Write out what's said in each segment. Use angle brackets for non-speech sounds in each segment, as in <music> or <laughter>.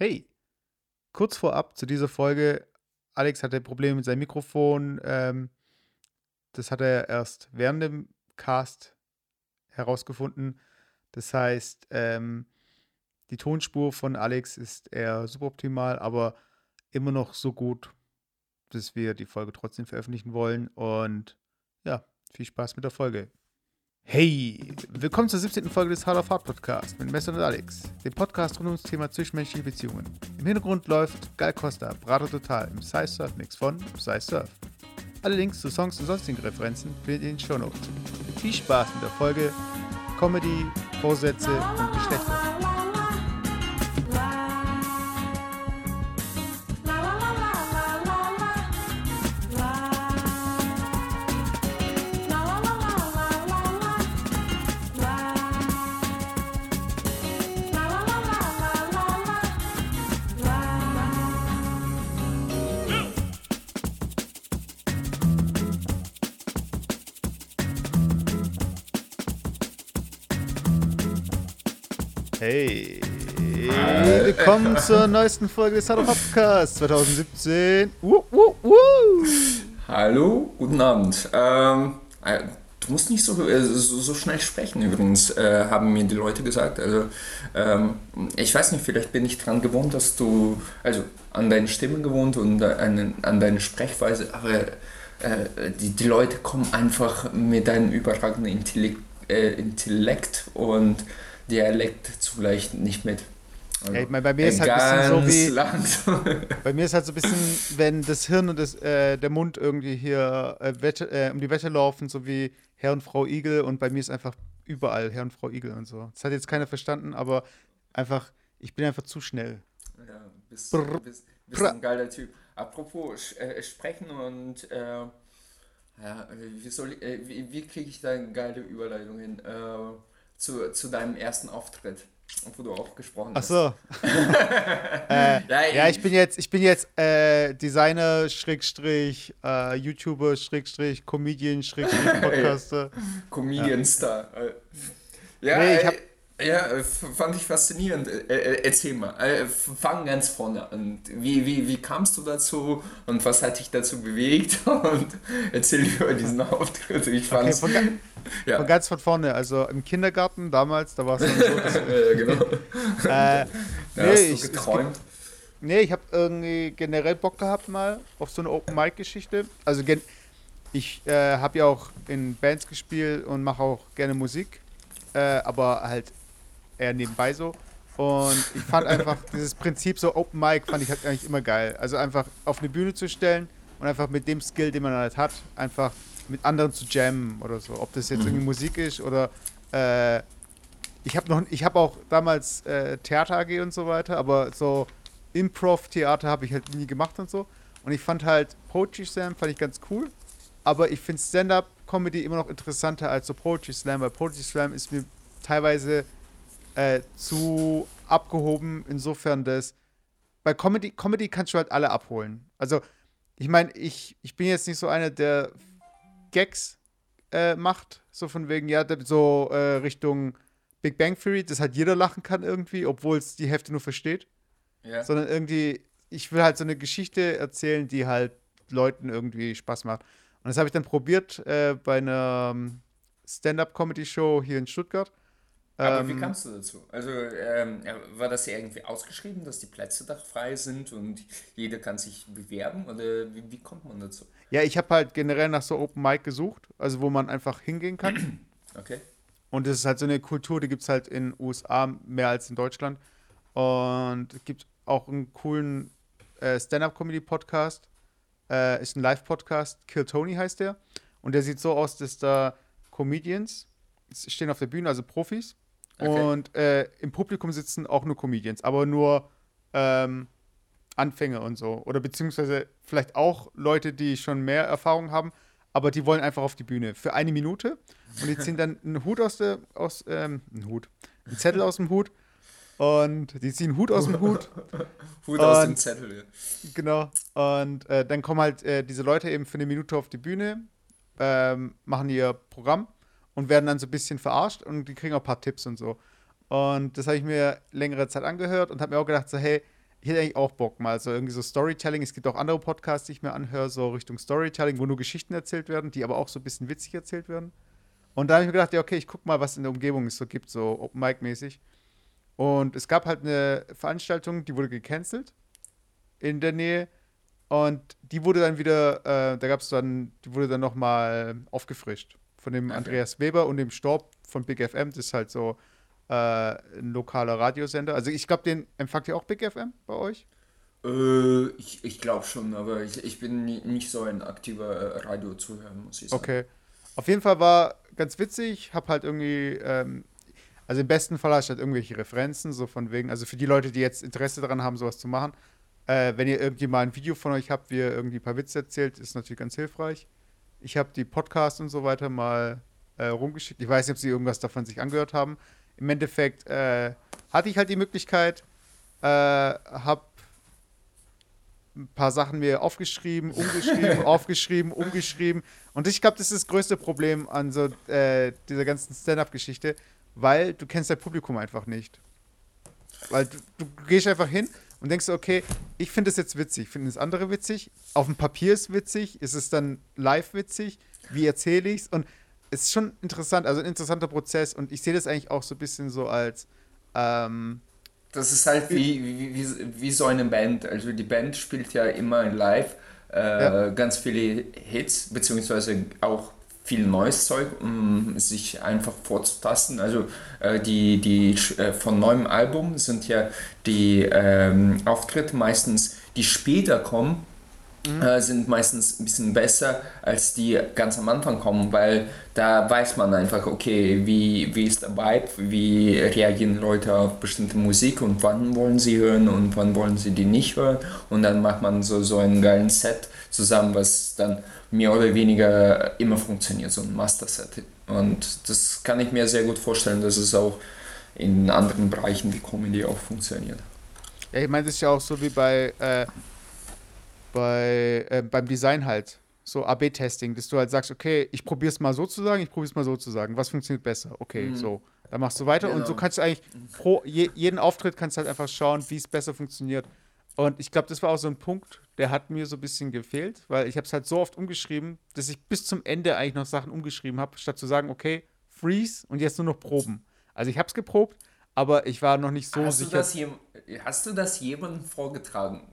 Hey, kurz vorab zu dieser Folge. Alex hatte Probleme mit seinem Mikrofon. Ähm, das hat er erst während dem Cast herausgefunden. Das heißt, ähm, die Tonspur von Alex ist eher suboptimal, aber immer noch so gut, dass wir die Folge trotzdem veröffentlichen wollen. Und ja, viel Spaß mit der Folge. Hey, willkommen zur 17. Folge des Hard of Hard Podcast mit Messer und Alex, dem Podcast rund ums Thema zwischenmenschliche Beziehungen. Im Hintergrund läuft Gal Costa, Brato Total im Size Surf Mix von Size Surf. Alle Links zu Songs und sonstigen Referenzen findet ihr in den Show Notes. Viel Spaß mit der Folge Comedy, Vorsätze und Geschlechter. Hey, willkommen zur neuesten Folge des Hard Podcast 2017. Uh, uh, uh. Hallo, guten Abend. Ähm, äh, du musst nicht so, äh, so, so, schnell sprechen übrigens, äh, haben mir die Leute gesagt. Also, ähm, ich weiß nicht, vielleicht bin ich dran gewohnt, dass du, also an deine Stimme gewohnt und an, an deine Sprechweise, aber äh, die, die Leute kommen einfach mit deinem überragenden Intellekt, äh, Intellekt und Dialekt zugleich nicht mit. Also ja, ich meine, bei mir ist halt ein bisschen so wie. <laughs> bei mir ist halt so ein bisschen, wenn das Hirn und das, äh, der Mund irgendwie hier äh, Wette, äh, um die Wette laufen, so wie Herr und Frau Igel und bei mir ist einfach überall Herr und Frau Igel und so. Das hat jetzt keiner verstanden, aber einfach, ich bin einfach zu schnell. Ja, bist, Brr, bist, bist ein geiler Typ. Apropos äh, sprechen und äh, ja, wie, soll, äh, wie, wie kriege ich da eine geile Überleitung hin? Zu, zu deinem ersten Auftritt, wo du auch gesprochen hast. Ach so. <laughs> äh, ja, ja, ich bin jetzt, ich bin jetzt äh, Designer, Schrägstrich, äh, YouTuber, Schrägstrich, Comedian, Schrägstrich, <laughs> Podcaster. Comedian-Star. Ja, nee, ich hab, ja, äh, fand ich faszinierend. Äh, äh, erzähl mal, fang ganz vorne an. Wie, wie, wie kamst du dazu und was hat dich dazu bewegt? <laughs> Und erzähl über diesen Auftritt. Ich fand's, okay, von, <laughs> ja. von ganz von vorne. Also im Kindergarten damals, da war es so. <laughs> Ja, genau. äh, nee, hast du ich, geträumt? Nee, ich habe irgendwie generell Bock gehabt mal auf so eine Open-Mic-Geschichte. Also ich äh, habe ja auch in Bands gespielt und mache auch gerne Musik. Äh, aber halt eher nebenbei so. Und ich fand einfach dieses Prinzip so Open Mic fand ich halt eigentlich immer geil. Also einfach auf eine Bühne zu stellen und einfach mit dem Skill, den man halt hat, einfach mit anderen zu jammen oder so. Ob das jetzt mhm. irgendwie Musik ist oder äh, ich habe noch, ich habe auch damals äh, Theater AG und so weiter, aber so Improv-Theater habe ich halt nie gemacht und so. Und ich fand halt Poetry Slam fand ich ganz cool, aber ich finde Stand-up-Comedy immer noch interessanter als so Poetry Slam, weil Poetry Slam ist mir teilweise äh, zu abgehoben, insofern dass bei Comedy, Comedy kannst du halt alle abholen. Also, ich meine, ich, ich bin jetzt nicht so einer, der Gags äh, macht, so von wegen, ja, so äh, Richtung Big Bang Theory, dass halt jeder lachen kann irgendwie, obwohl es die Hälfte nur versteht. Ja. Sondern irgendwie, ich will halt so eine Geschichte erzählen, die halt Leuten irgendwie Spaß macht. Und das habe ich dann probiert äh, bei einer ähm, Stand-up-Comedy-Show hier in Stuttgart. Aber ähm, wie kamst du dazu? Also ähm, war das ja irgendwie ausgeschrieben, dass die Plätze da frei sind und jeder kann sich bewerben? Oder wie, wie kommt man dazu? Ja, ich habe halt generell nach so Open Mic gesucht, also wo man einfach hingehen kann. <clears throat> Okay. Und das ist halt so eine Kultur, die gibt es halt in den USA mehr als in Deutschland. Und es gibt auch einen coolen äh, Stand-Up-Comedy-Podcast. Äh, ist ein Live-Podcast, Kill Tony heißt der. Und der sieht so aus, dass da Comedians stehen auf der Bühne, also Profis, Okay. Und äh, im Publikum sitzen auch nur Comedians, aber nur ähm, Anfänger und so. Oder beziehungsweise vielleicht auch Leute, die schon mehr Erfahrung haben, aber die wollen einfach auf die Bühne für eine Minute und die ziehen dann einen Hut aus der, aus, ähm, einen Hut, einen Zettel aus dem Hut und die ziehen einen Hut aus dem Hut. Hut und, aus dem Zettel, ja. Genau. Und äh, dann kommen halt äh, diese Leute eben für eine Minute auf die Bühne, ähm, machen ihr Programm und werden dann so ein bisschen verarscht und die kriegen auch ein paar Tipps und so. Und das habe ich mir längere Zeit angehört und habe mir auch gedacht, so, hey, ich hätte eigentlich auch Bock mal, so irgendwie so Storytelling. Es gibt auch andere Podcasts, die ich mir anhöre, so Richtung Storytelling, wo nur Geschichten erzählt werden, die aber auch so ein bisschen witzig erzählt werden. Und da habe ich mir gedacht, ja, okay, ich guck mal, was in der Umgebung es so gibt, so Open Mic mäßig. Und es gab halt eine Veranstaltung, die wurde gecancelt in der Nähe. Und die wurde dann wieder, äh, da gab es dann, die wurde dann nochmal aufgefrischt von dem okay. Andreas Weber und dem Storb von Big FM. Das ist halt so äh, ein lokaler Radiosender. Also ich glaube, den empfangt ihr auch Big FM bei euch? Äh, ich ich glaube schon, aber ich, ich bin nicht so ein aktiver äh, Radiozuhörer, muss ich sagen. Okay. Auf jeden Fall war ganz witzig, hab halt irgendwie, ähm, also im besten Fall hast du halt irgendwelche Referenzen, so von wegen, also für die Leute, die jetzt Interesse daran haben, sowas zu machen, äh, wenn ihr irgendwie mal ein Video von euch habt, wie ihr irgendwie ein paar Witze erzählt, ist natürlich ganz hilfreich. Ich habe die Podcasts und so weiter mal äh, rumgeschickt. Ich weiß nicht, ob sie irgendwas davon sich angehört haben. Im Endeffekt äh, hatte ich halt die Möglichkeit, äh, habe ein paar Sachen mir aufgeschrieben, umgeschrieben, <laughs> aufgeschrieben, umgeschrieben. Und ich glaube, das ist das größte Problem an so äh, dieser ganzen Stand-up-Geschichte, weil du kennst dein Publikum einfach nicht. Weil du, du gehst einfach hin und denkst, okay, ich finde es jetzt witzig, finde das andere witzig, auf dem Papier ist witzig, ist es dann live witzig, wie erzähle ich es? Und es ist schon interessant, also ein interessanter Prozess und ich sehe das eigentlich auch so ein bisschen so als. Ähm, das ist halt wie, wie, wie, wie so eine Band. Also die Band spielt ja immer live äh, ja. ganz viele Hits, beziehungsweise auch viel neues Zeug, um sich einfach vorzutasten. Also äh, die, die äh, von neuem Album sind ja die ähm, Auftritte meistens, die später kommen, mhm. äh, sind meistens ein bisschen besser als die ganz am Anfang kommen, weil da weiß man einfach, okay, wie, wie ist der Vibe, wie reagieren Leute auf bestimmte Musik und wann wollen sie hören und wann wollen sie die nicht hören und dann macht man so, so einen geilen Set zusammen, was dann mehr oder weniger immer funktioniert, so ein Master-Set. Und das kann ich mir sehr gut vorstellen, dass es auch in anderen Bereichen wie Comedy auch funktioniert. Ja, ich meine, das ist ja auch so wie bei, äh, bei äh, beim Design halt. So AB-Testing, dass du halt sagst, okay, ich probiere es mal so zu sagen, ich probiere es mal so zu sagen. Was funktioniert besser? Okay, mhm. so. Dann machst du weiter genau. und so kannst du eigentlich pro je, jeden Auftritt kannst du halt einfach schauen, wie es besser funktioniert. Und ich glaube, das war auch so ein Punkt, der hat mir so ein bisschen gefehlt, weil ich habe es halt so oft umgeschrieben, dass ich bis zum Ende eigentlich noch Sachen umgeschrieben habe, statt zu sagen, okay, freeze und jetzt nur noch proben. Also ich habe es geprobt, aber ich war noch nicht so hast sicher. Du das hast du das jemandem vorgetragen?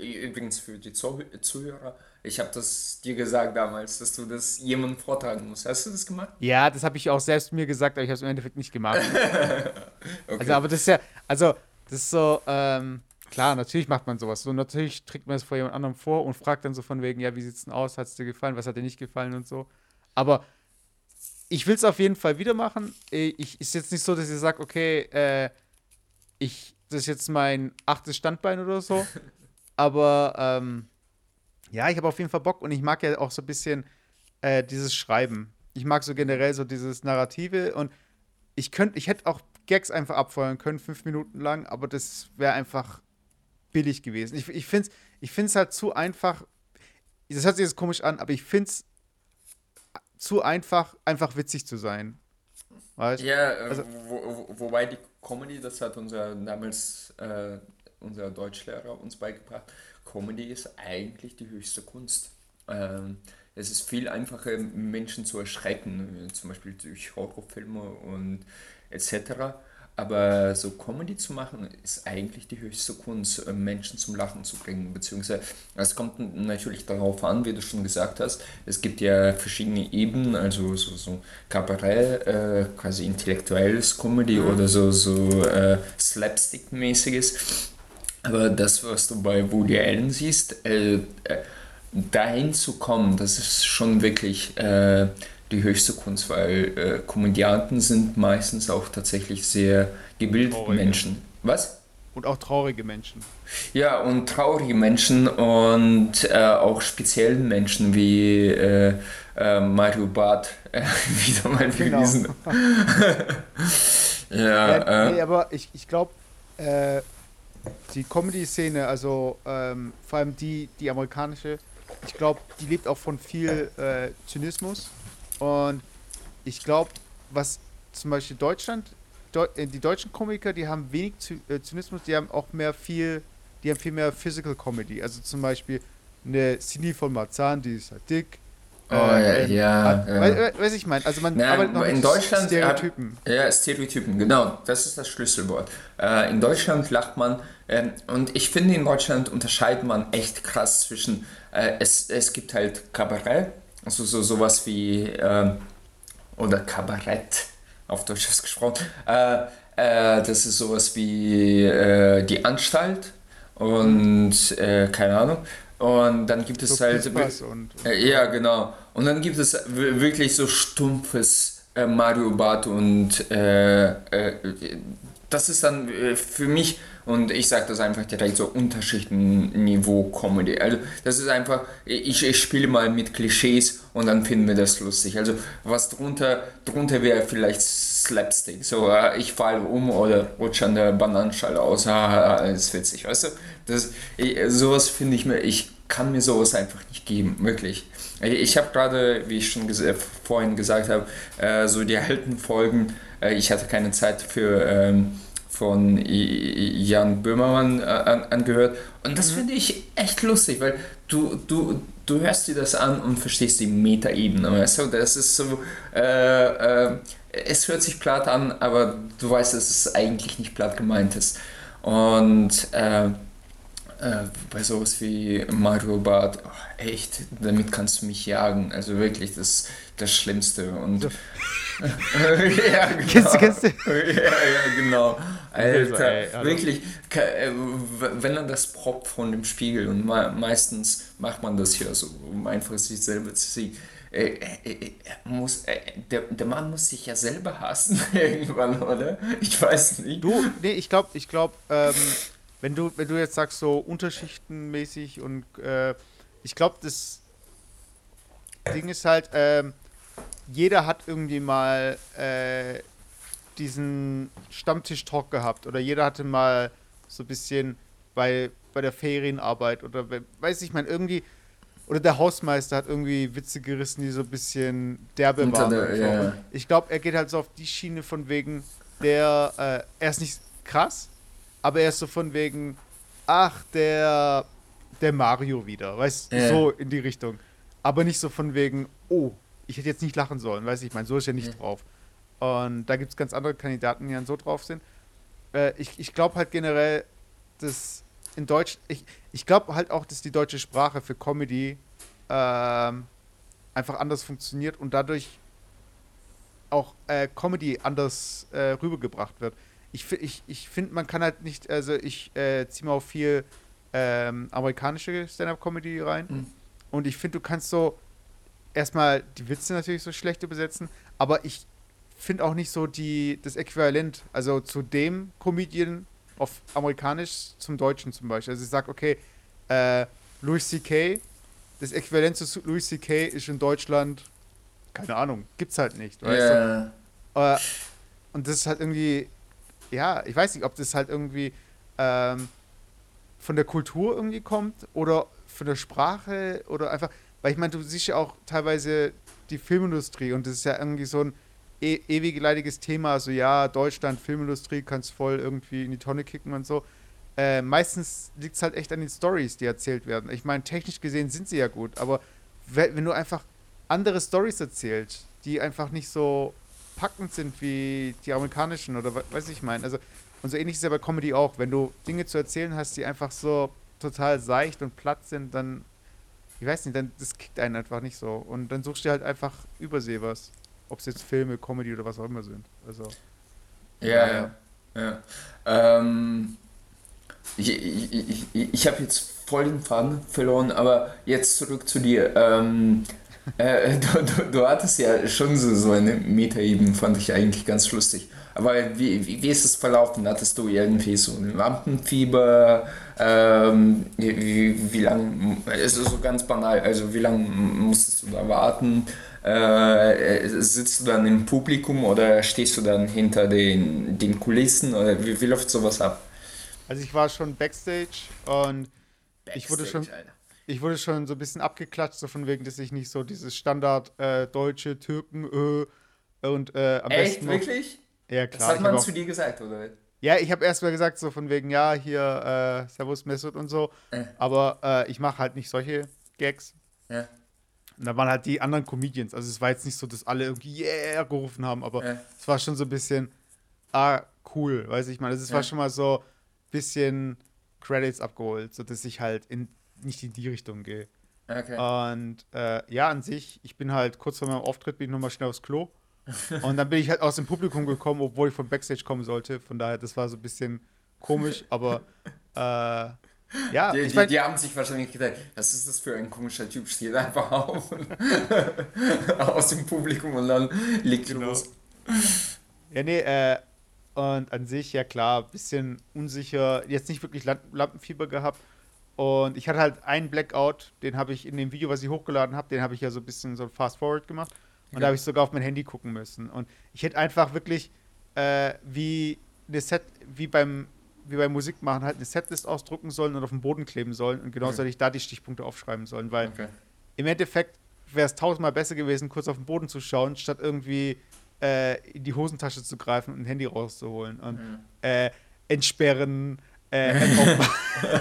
übrigens für die Zuhörer, ich habe das dir gesagt damals, dass du das jemandem vortragen musst. Hast du das gemacht? Ja, das habe ich auch selbst mir gesagt, aber ich habe es im Endeffekt nicht gemacht. <laughs> okay. Also, aber das ist ja, also, das ist so, ähm, Klar, natürlich macht man sowas. So, natürlich trägt man es vor jemand anderem vor und fragt dann so von wegen, ja, wie sieht's denn aus? Hat es dir gefallen? Was hat dir nicht gefallen und so. Aber ich will es auf jeden Fall wieder machen. Ich ist jetzt nicht so, dass ich sage, okay, äh, ich, das ist jetzt mein achtes Standbein oder so. <laughs> Aber ähm, ja, ich habe auf jeden Fall Bock und ich mag ja auch so ein bisschen äh, dieses Schreiben. Ich mag so generell so dieses Narrative und ich könnte, ich hätte auch Gags einfach abfeuern können, fünf Minuten lang, aber das wäre einfach billig gewesen. Ich, ich finde es ich find's halt zu einfach. Das hört sich jetzt komisch an, aber ich finde es zu einfach, einfach witzig zu sein. Weißt? Ja, äh, also, wo, wo, wobei die Comedy, das hat unser damals äh, unser Deutschlehrer uns beigebracht, Comedy ist eigentlich die höchste Kunst. Ähm, es ist viel einfacher, Menschen zu erschrecken, zum Beispiel durch Horrorfilme und etc. Aber so Comedy zu machen, ist eigentlich die höchste Kunst, äh, Menschen zum Lachen zu bringen. Beziehungsweise, es kommt natürlich darauf an, wie du schon gesagt hast, es gibt ja verschiedene Ebenen, also so, so Kabarett, äh, quasi intellektuelles Comedy mhm. oder so, so äh, Slapstick-mäßiges. Aber das, was du bei Woody Allen siehst, äh, äh dahin zu kommen, das ist schon wirklich äh, die höchste Kunst, weil äh, Komödianten sind meistens auch tatsächlich sehr gebildete traurige. Menschen. Was? Und auch traurige Menschen. Ja, und traurige Menschen und äh, auch spezielle Menschen wie äh, äh Mario Barth äh, <laughs> wieder mal genau. bewiesen. <laughs> ja, ja äh. nee, aber ich, ich glaube, die Comedy-Szene, also ähm, vor allem die, die amerikanische, ich glaube, die lebt auch von viel Zynismus und ich glaube, was zum Beispiel Deutschland Deu äh, die deutschen Komiker, die haben wenig äh, Zynismus, die haben auch mehr viel, die haben viel mehr Physical Comedy. Also zum Beispiel eine Cine von Marzahn, die ist halt dick. Oh, äh, ja, ja. Weiß, weiß ich meine, also man Na, arbeitet noch in mit Deutschland Stereotypen. Hat, ja, Stereotypen, genau, das ist das Schlüsselwort. Äh, in Deutschland lacht man, äh, und ich finde, in Deutschland unterscheidet man echt krass zwischen, äh, es, es gibt halt Kabarett, also so sowas wie, ähm, oder Kabarett, auf Deutsch gesprochen, äh, äh, das ist sowas wie äh, die Anstalt und keine Ahnung. Und dann gibt es So halt. Pispas und- Äh, ja, genau. Und dann gibt es wirklich so stumpfes äh, Mario Bart und äh, äh, das ist dann äh, für mich, und ich sage das einfach direkt so, Unterschichtenniveau Comedy. Also das ist einfach, ich, ich spiele mal mit Klischees und dann finden wir das lustig. Also was drunter, drunter wäre vielleicht Slapstick. So, äh, ich falle um oder rutsche an der Bananenschale aus. Ah, ist witzig, weißt du? Das, ich, sowas finde ich mir, ich kann mir sowas einfach nicht geben, wirklich. Ich, habe gerade, wie ich schon ges vorhin gesagt habe, äh, so die alten Folgen, äh, ich hatte keine Zeit für ähm, von Jan Böhmermann äh, an, angehört und das finde ich echt lustig, weil du, du, du hörst dir das an und verstehst die Metaebene, weißt du? Das ist so, äh, äh, es hört sich platt an, aber du weißt, dass es eigentlich nicht platt gemeint ist. Und äh, äh, bei sowas wie Mario Bart, oh, echt, damit kannst du mich jagen. Also wirklich das, das Schlimmste. Und ja, genau. Kennst du- kennst du? Ja, ja, genau. Also, Alter, hallo. wirklich, äh, wenn er das proppt von dem Spiegel und me meistens macht man das ja so, um einfach sich selber zu sehen. Äh, äh, muss, äh, der, der Mann muss sich ja selber hassen <laughs> irgendwann, oder? Ich weiß nicht. Du, nee, ich glaube, ich glaube, ähm, wenn du, wenn du jetzt sagst, so unterschichtenmäßig und ich glaube, das Ding ist halt, ähm, jeder hat irgendwie mal äh, diesen Stammtisch-Talk gehabt oder jeder hatte mal so ein bisschen bei, bei der Ferienarbeit oder we- weiß ich, man irgendwie oder der Hausmeister hat irgendwie Witze gerissen, die so ein bisschen derbe Unter waren. der- so. Ich glaube, er geht halt so auf die Schiene von wegen, der, äh, er ist nicht krass, aber er ist so von wegen, ach, der, der Mario wieder, weißt Ja. so in die Richtung. Aber nicht so von wegen, oh, ich hätte jetzt nicht lachen sollen, weiß ich, mein, so ist er nicht Ja. drauf. Und da gibt es ganz andere Kandidaten, die dann so drauf sind. Äh, ich ich glaube halt generell, dass in Deutsch, ich, ich glaube halt auch, dass die deutsche Sprache für Comedy ähm, einfach anders funktioniert und dadurch auch äh, Comedy anders äh, rübergebracht wird. Ich, ich, ich finde, man kann halt nicht, also ich äh, ziehe mal auch viel ähm, amerikanische Stand-Up-Comedy rein Mhm. und ich finde, du kannst so erstmal die Witze natürlich so schlecht übersetzen, aber ich finde auch nicht so die, das Äquivalent, also zu dem Comedian auf amerikanisch zum Deutschen zum Beispiel. Also ich sage, okay, äh, Louis C.K., das Äquivalent zu Louis C.K. ist in Deutschland, keine Ahnung, gibt's halt nicht, weißt du? Ja. Äh, und das ist halt irgendwie, ja, ich weiß nicht, ob das halt irgendwie ähm, von der Kultur irgendwie kommt oder von der Sprache oder einfach, weil ich meine, du siehst ja auch teilweise die Filmindustrie und das ist ja irgendwie so ein e ewig leidiges Thema, so ja, Deutschland, Filmindustrie, kannst voll irgendwie in die Tonne kicken und so. Äh, meistens liegt es halt echt an den Stories, die erzählt werden. Ich meine, technisch gesehen sind sie ja gut, aber we- wenn du einfach andere Stories erzählst, die einfach nicht so packend sind wie die amerikanischen oder we- weiß ich mein. Also und so ähnlich ist ja bei Comedy auch. Wenn du Dinge zu erzählen hast, die einfach so total seicht und platt sind, dann ich weiß nicht, dann das kickt einen einfach nicht so und dann suchst du halt einfach übersee was, ob es jetzt Filme, Comedy oder was auch immer sind. Also Ja, ja. ja. Ähm, ich ich, ich, ich, ich habe jetzt voll den Faden verloren, aber jetzt zurück zu dir. Ähm, äh, du, du, du hattest ja schon so, so eine Metaebene, fand ich eigentlich ganz lustig. Aber wie, wie, wie ist es verlaufen? Hattest du irgendwie so ein Lampenfieber? Ähm, wie, wie, lange, es ist so ganz banal, also wie lange musstest du da warten? Äh, sitzt du dann im Publikum oder stehst du dann hinter den, den Kulissen oder wie, wie läuft sowas ab? Also ich war schon Backstage und Ich wurde schon- Backstage, Alter. ich wurde schon so ein bisschen abgeklatscht, so von wegen, dass ich nicht so dieses Standard äh, deutsche Türken äh, und äh, am Echt, besten noch, wirklich? Ja, Das klar. hat ich man zu dir gesagt, oder? Ja, ich habe erst mal gesagt, so von wegen, ja, hier, äh, Servus Mesut und so. Äh. Aber äh, ich mache halt nicht solche Gags. Ja. Und da waren halt die anderen Comedians. Also es war jetzt nicht so, dass alle irgendwie yeah gerufen haben, aber Ja. es war schon so ein bisschen, ah, cool, weiß ich mal. Also es war Ja. schon mal so ein bisschen Credits abgeholt, sodass ich halt in, nicht in die Richtung gehe. Okay. Und äh, ja, an sich, ich bin halt kurz vor meinem Auftritt, bin ich nochmal schnell aufs Klo. <laughs> Und dann bin ich halt aus dem Publikum gekommen, obwohl ich von Backstage kommen sollte. Von daher, das war so ein bisschen komisch, aber <laughs> äh, ja, Die, ich die, mein, die haben sich wahrscheinlich gedacht, was ist das für ein komischer Typ, steht einfach auf <laughs> aus dem Publikum und dann legt Genau. los. Ja, nee, äh, und an sich, ja klar, bisschen unsicher, jetzt nicht wirklich Lamp Lampenfieber gehabt. Und ich hatte halt einen Blackout, den habe ich in dem Video, was ich hochgeladen habe, den habe ich ja so ein bisschen so fast forward gemacht. Und da Ja. habe ich sogar auf mein Handy gucken müssen. Und ich hätte einfach wirklich äh, wie eine Set, wie beim, wie beim Musikmachen halt eine Setlist ausdrucken sollen und auf den Boden kleben sollen. Und genauso Mhm. hätte ich da die Stichpunkte aufschreiben sollen, weil Okay. im Endeffekt wäre es tausendmal besser gewesen, kurz auf den Boden zu schauen, statt irgendwie äh, in die Hosentasche zu greifen und ein Handy rauszuholen und Mhm. äh, entsperren. Äh, <laughs> auf-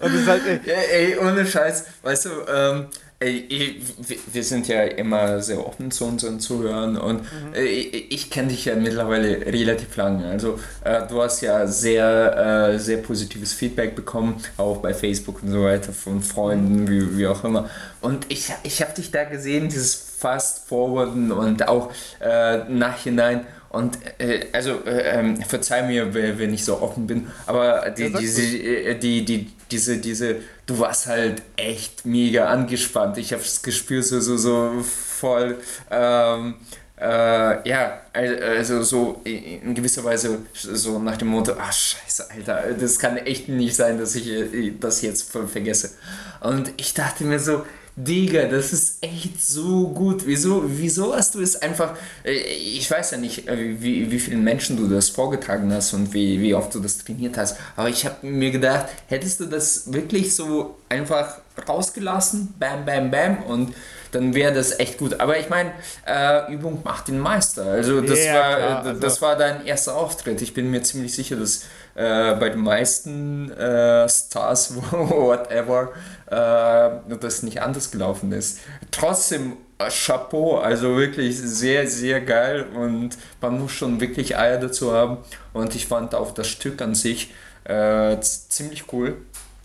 und es ist halt, äh, Ja, ey, ohne Scheiß, weißt du, ähm, ey, ey, wir- wir sind ja immer sehr offen zu unseren Zuhörern und Mhm. äh, ich, kenne dich ja mittlerweile relativ lange. Also äh, du hast ja sehr, äh, sehr positives Feedback bekommen, auch bei Facebook und so weiter von Mhm. Freunden, wie, wie auch immer. Und ich, ich habe dich da gesehen, dieses Fast-Forwarden und auch äh, nachhinein. Und äh, also, äh, ähm, verzeih mir, wenn ich so offen bin, aber die, Ja, diese, äh, die, die, diese, diese, du warst halt echt mega angespannt. Ich habe das gespürt, so, so, so voll, ähm, äh, ja, al- also so in gewisser Weise so nach dem Motto, ach scheiße, Alter, das kann echt nicht sein, dass ich äh, das jetzt voll vergesse. Und ich dachte mir so, Digga, das ist echt so gut. Wieso, wieso hast du es einfach. äh, Ich weiß ja nicht, äh, wie, wie vielen Menschen du das vorgetragen hast und wie, wie oft du das trainiert hast. Aber ich habe mir gedacht, hättest du das wirklich so einfach rausgelassen, bam, bam, bam, und dann wäre das echt gut. Aber ich meine, äh, Übung macht den Meister. Also das, Ja, war, klar, äh, also- das war dein erster Auftritt. Ich bin mir ziemlich sicher, dass äh, bei den meisten äh, Stars, <laughs> whatever, äh, das nicht anders gelaufen ist. Trotzdem äh, Chapeau, also wirklich sehr, sehr geil und man muss schon wirklich Eier dazu haben. Und ich fand auch das Stück an sich äh, ziemlich cool.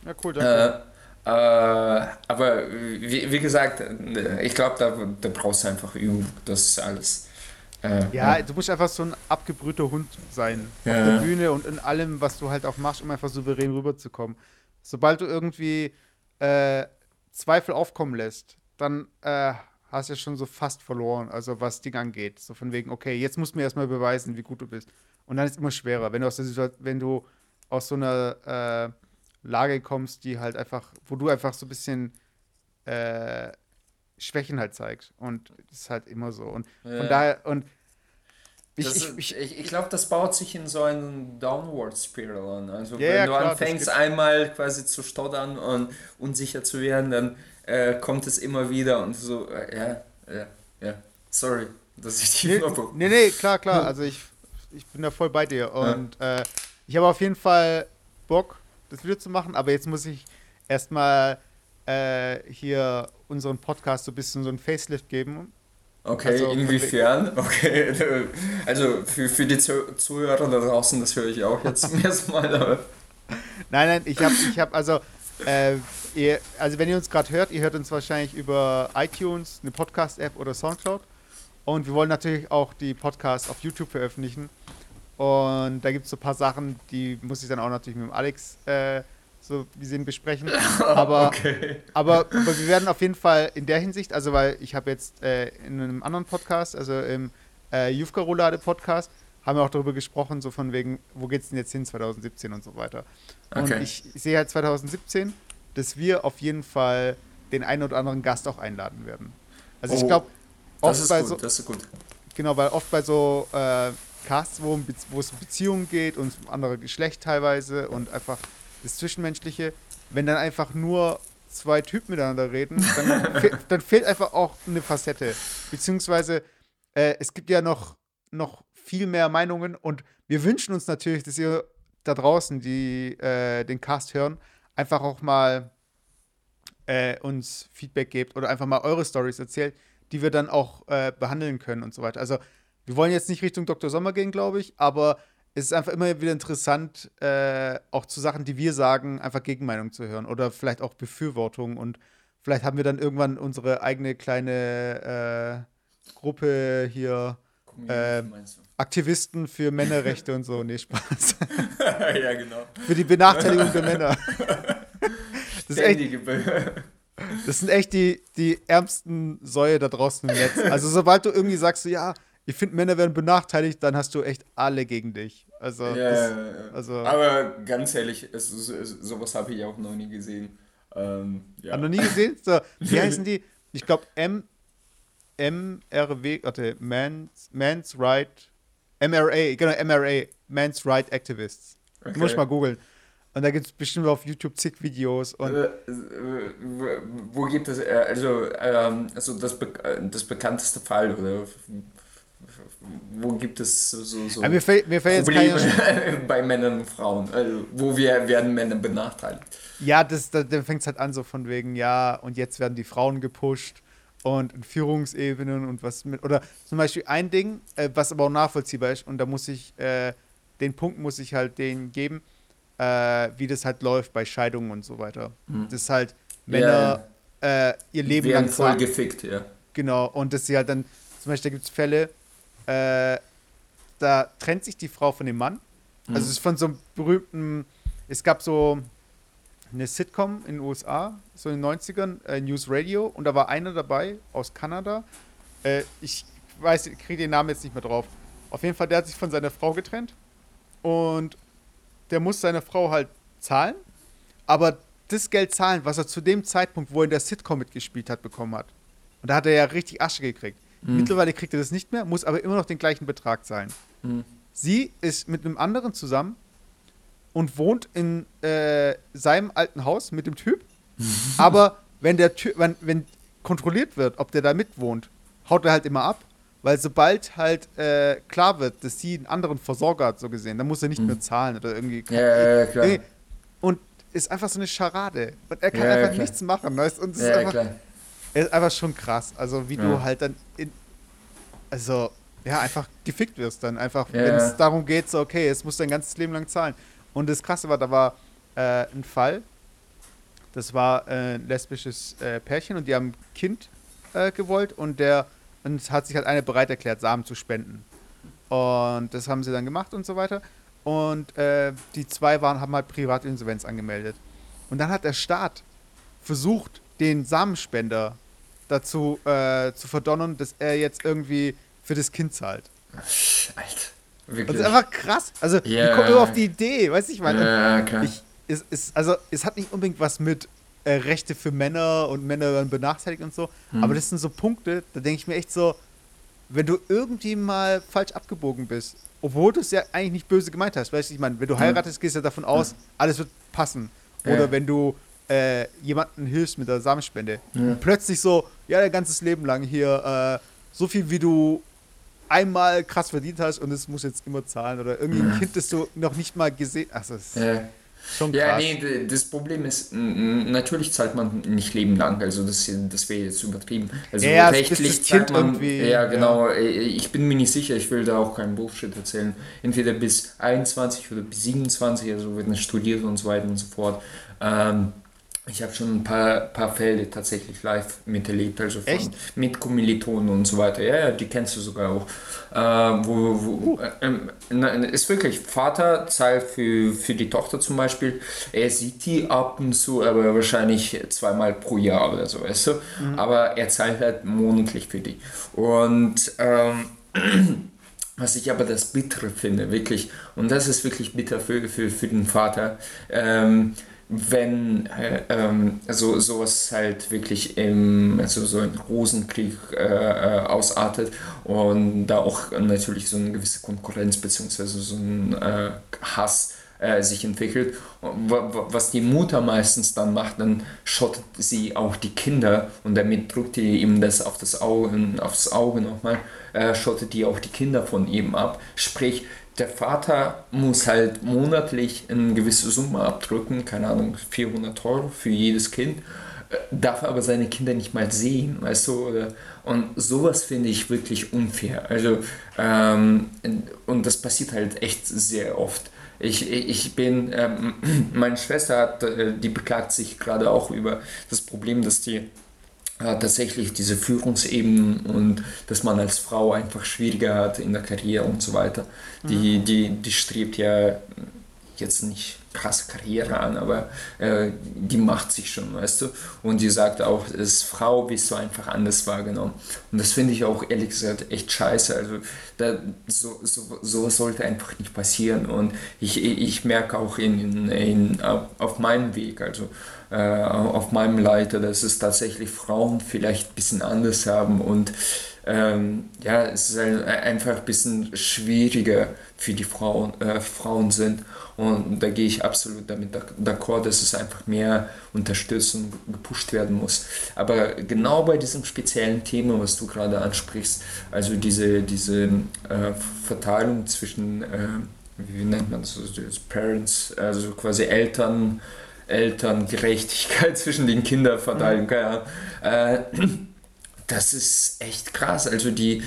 ja, cool, danke. Äh, äh, aber wie, wie gesagt, äh, ich glaube, da, da brauchst du einfach Übung. Das ist alles. Äh, ja, du musst einfach so ein abgebrühter Hund sein. Auf Ja. der Bühne und in allem, was du halt auch machst, um einfach souverän rüberzukommen. Sobald du irgendwie äh, Zweifel aufkommen lässt, dann äh, hast du ja schon so fast verloren, also was Ding angeht. So von wegen, okay, jetzt musst du mir erstmal beweisen, wie gut du bist. Und dann ist es immer schwerer, wenn du aus der Situation, wenn du aus so einer äh, Lage kommst, die halt einfach, wo du einfach so ein bisschen äh, Schwächen halt zeigst. Und das ist halt immer so. Und von Ja. daher, und ich, das ich, ich, ich, glaube, das baut sich in so einen Downward Spiral an. Also Ja, wenn ja, du klar, anfängst einmal quasi zu stottern und unsicher zu werden, dann äh, kommt es immer wieder und so, äh, ja, ja, ja. Sorry, dass ich die nee, Knoppe. nee, nee, klar, klar. Also ich, ich bin da voll bei dir. Und äh, ich habe auf jeden Fall Bock, das Video zu machen, aber jetzt muss ich erstmal äh, hier unseren Podcast so ein bisschen so ein Facelift geben. Okay, Also, inwiefern? <laughs> Okay, also für, für die Zu- Zuhörer da draußen, das höre ich auch jetzt zum <laughs> ersten Mal. Aber Nein, nein, ich habe, ich habe, also, äh, ihr, also wenn ihr uns gerade hört, ihr hört uns wahrscheinlich über iTunes, eine Podcast-App oder Soundcloud. Und wir wollen natürlich auch die Podcasts auf YouTube veröffentlichen. Und da gibt es so ein paar Sachen, die muss ich dann auch natürlich mit dem Alex äh, so wie sie ihn besprechen. <laughs> Aber, okay. aber, aber wir werden auf jeden Fall in der Hinsicht, also weil ich habe jetzt äh, in einem anderen Podcast, also im äh, Jufka Roulade Podcast, haben wir auch darüber gesprochen, so von wegen, wo geht's denn jetzt hin 2017 und so weiter. Und Okay. ich, ich sehe halt 2017, dass wir auf jeden Fall den einen oder anderen Gast auch einladen werden. Also ich Oh, glaube, Das oft ist bei gut, so, das ist gut. genau, weil oft bei so äh, Casts, wo es um Beziehungen geht und um andere Geschlecht teilweise und einfach das Zwischenmenschliche, wenn dann einfach nur zwei Typen miteinander reden, dann, fe <laughs> dann fehlt einfach auch eine Facette. Beziehungsweise äh, es gibt ja noch, noch viel mehr Meinungen und wir wünschen uns natürlich, dass ihr da draußen, die äh, den Cast hören, einfach auch mal äh, uns Feedback gebt oder einfach mal eure Stories erzählt, die wir dann auch äh, behandeln können und so weiter. Also wir wollen jetzt nicht Richtung Dr. Sommer gehen, glaube ich, aber es ist einfach immer wieder interessant, äh, auch zu Sachen, die wir sagen, einfach Gegenmeinung zu hören oder vielleicht auch Befürwortung und vielleicht haben wir dann irgendwann unsere eigene kleine äh, Gruppe hier. Äh, Aktivisten für Männerrechte und so. Nee, Spaß. <laughs> ja, genau. Für die Benachteiligung der Männer. Das, echt, das sind echt die, die ärmsten Säue da draußen im Netz. Also, sobald du irgendwie sagst, so, ja, ich finde, Männer werden benachteiligt, dann hast du echt alle gegen dich. Also, ja, das, also aber ganz ehrlich, es, es, sowas habe ich auch noch nie gesehen. Ähm, ja. Hab noch nie gesehen? So, <laughs> wie heißen die? Ich glaube, M. MRW, warte, Man's, Man's Right, MRA, genau, MRA, Man's Right Activists. Okay. Muss ich mal googeln. Und da gibt es bestimmt auf YouTube zig Videos. Und äh, wo gibt es, äh, also, ähm, also das, das bekannteste Fall oder wo gibt es so, so mir fällt, mir fällt Probleme <laughs> bei Männern und Frauen? Also, wo wir, werden Männer benachteiligt? Ja, das, das, dann fängt es halt an so von wegen, ja, und jetzt werden die Frauen gepusht und in Führungsebenen und was mit, oder zum Beispiel ein Ding, äh, was aber auch nachvollziehbar ist, und da muss ich, äh, den Punkt muss ich halt denen geben, äh, wie das halt läuft bei Scheidungen und so weiter. Hm. Das ist halt Männer ja, äh, ihr Leben lang voll gefickt, ja. Genau, und dass sie halt dann, zum Beispiel, da gibt es Fälle, äh, da trennt sich die Frau von dem Mann. Mhm. Also es ist von so einem berühmten, es gab so eine Sitcom in den USA, so in den 90ern, äh, News Radio, und da war einer dabei aus Kanada. Äh, ich weiß, ich kriege den Namen jetzt nicht mehr drauf. Auf jeden Fall, der hat sich von seiner Frau getrennt und der muss seine Frau halt zahlen, aber das Geld zahlen, was er zu dem Zeitpunkt, wo er in der Sitcom mitgespielt hat, bekommen hat. Und da hat er ja richtig Asche gekriegt. Mhm. Mittlerweile kriegt er das nicht mehr, muss aber immer noch den gleichen Betrag zahlen. Mhm. Sie ist mit einem anderen zusammen und wohnt in äh, seinem alten Haus mit dem Typ. aber wenn der Typ, wenn, wenn kontrolliert wird, ob der da mitwohnt, haut er halt immer ab. Weil sobald halt äh, klar wird, dass sie einen anderen Versorger hat, so gesehen, dann muss er nicht mhm. mehr zahlen oder irgendwie. Ja, ja, ja, klar. Und ist einfach so eine Scharade. Und er kann ja, einfach nichts machen. Weißt? Und es ist einfach, klar ist einfach schon krass. Also, wie ja. du halt dann in, also, ja, einfach gefickt wirst dann. Einfach, ja. wenn es darum geht, so, okay, es muss dein ganzes Leben lang zahlen. Und das Krasse war, da war äh, ein Fall, das war äh, ein lesbisches äh, Pärchen und die haben ein Kind äh, gewollt und der und hat sich halt eine bereit erklärt, Samen zu spenden. Und das haben sie dann gemacht und so weiter. Und äh, die zwei waren, haben halt Privatinsolvenz angemeldet. Und dann hat der Staat versucht, den Samenspender dazu äh, zu verdonnern, dass er jetzt irgendwie für das Kind zahlt. Alter, wirklich. das ist einfach krass. Also, yeah. wie kommt auf die Idee? Weiß ich mal. Ja, okay. ich, es, es, also, es hat nicht unbedingt was mit äh, Rechte für Männer und Männer werden benachteiligt und so. Hm. Aber das sind so Punkte, da denke ich mir echt so, wenn du irgendwie mal falsch abgebogen bist, obwohl du es ja eigentlich nicht böse gemeint hast, weißt du, ich meine, wenn du hm. heiratest, gehst du ja davon aus, hm. alles wird passen. Oder ja. wenn du äh, jemanden hilfst mit der Samenspende. Ja. Plötzlich so, ja, dein ganzes Leben lang hier, äh, so viel wie du einmal krass verdient hast und es muss jetzt immer zahlen oder irgendwie ein Kind, das du noch nicht mal gesehen hast. Also ja. Schon krass. Ja, nee, das Problem ist, natürlich zahlt man nicht Leben lang, also das, das wäre jetzt übertrieben. Also ja, rechtlich zahlt man, ja genau, ja. Äh, ich bin mir nicht sicher, ich will da auch keinen Bullshit erzählen. Entweder bis 21 oder bis 27, also wird es studiert und so weiter und so fort. Ähm, ich habe schon ein paar, paar Fälle tatsächlich live miterlebt, also von, Echt? mit Kommilitonen und so weiter. Ja, ja, die kennst du sogar auch. Äh, wo, wo, uh. äh, ist wirklich, Vater zahlt für, für die Tochter zum Beispiel, er sieht die ab und zu, aber wahrscheinlich zweimal pro Jahr oder so, weißt du? Mhm. Aber er zahlt halt monatlich für die. Und ähm, <clears throat> was ich aber das Bittere finde, wirklich, und das ist wirklich bitter für, für, für den Vater, ähm, wenn äh, ähm, so sowas halt wirklich im also so ein Rosenkrieg äh, äh, ausartet und da auch natürlich so eine gewisse Konkurrenz beziehungsweise so ein äh, Hass äh, sich entwickelt. Was die Mutter meistens dann macht, dann schottet sie auch die Kinder und damit drückt die ihm das auf das Auge, aufs Auge nochmal, äh, schottet die auch die Kinder von ihm ab. Sprich, der Vater muss halt monatlich eine gewisse Summe abdrücken, keine Ahnung, 400 Euro für jedes Kind, äh, darf aber seine Kinder nicht mal sehen, weißt du, oder, und sowas finde ich wirklich unfair. Also, ähm, und das passiert halt echt sehr oft. Ich, ich bin, ähm, <clears throat> meine Schwester hat, äh, die beklagt sich gerade auch über das Problem, dass die äh, tatsächlich diese Führungsebenen und dass man als Frau einfach schwieriger hat in der Karriere und so weiter. Die, mhm. die, die strebt ja jetzt nicht krasse Karriere an, aber äh, die macht sich schon, weißt du. Und die sagt auch, als Frau bist du einfach anders wahrgenommen. Und das finde ich auch ehrlich gesagt echt scheiße. Also da, so, so, so sollte einfach nicht passieren. Und ich, ich merke auch in, in, in, auf meinem Weg, also äh, auf meinem Leiter, dass es tatsächlich Frauen vielleicht ein bisschen anders haben und ähm, ja, es ist einfach ein bisschen schwieriger für die Frauen, äh, Frauen sind. Und da gehe ich absolut damit d'accord, dass es einfach mehr Unterstützung gepusht werden muss. Aber genau bei diesem speziellen Thema, was du gerade ansprichst, also diese, diese äh, Verteilung zwischen, äh, wie nennt man das, Parents, also quasi Eltern, Elterngerechtigkeit <laughs> zwischen den Kindern verteilen, mhm. keine Ahnung. Äh, <clears throat> das ist echt krass. Also die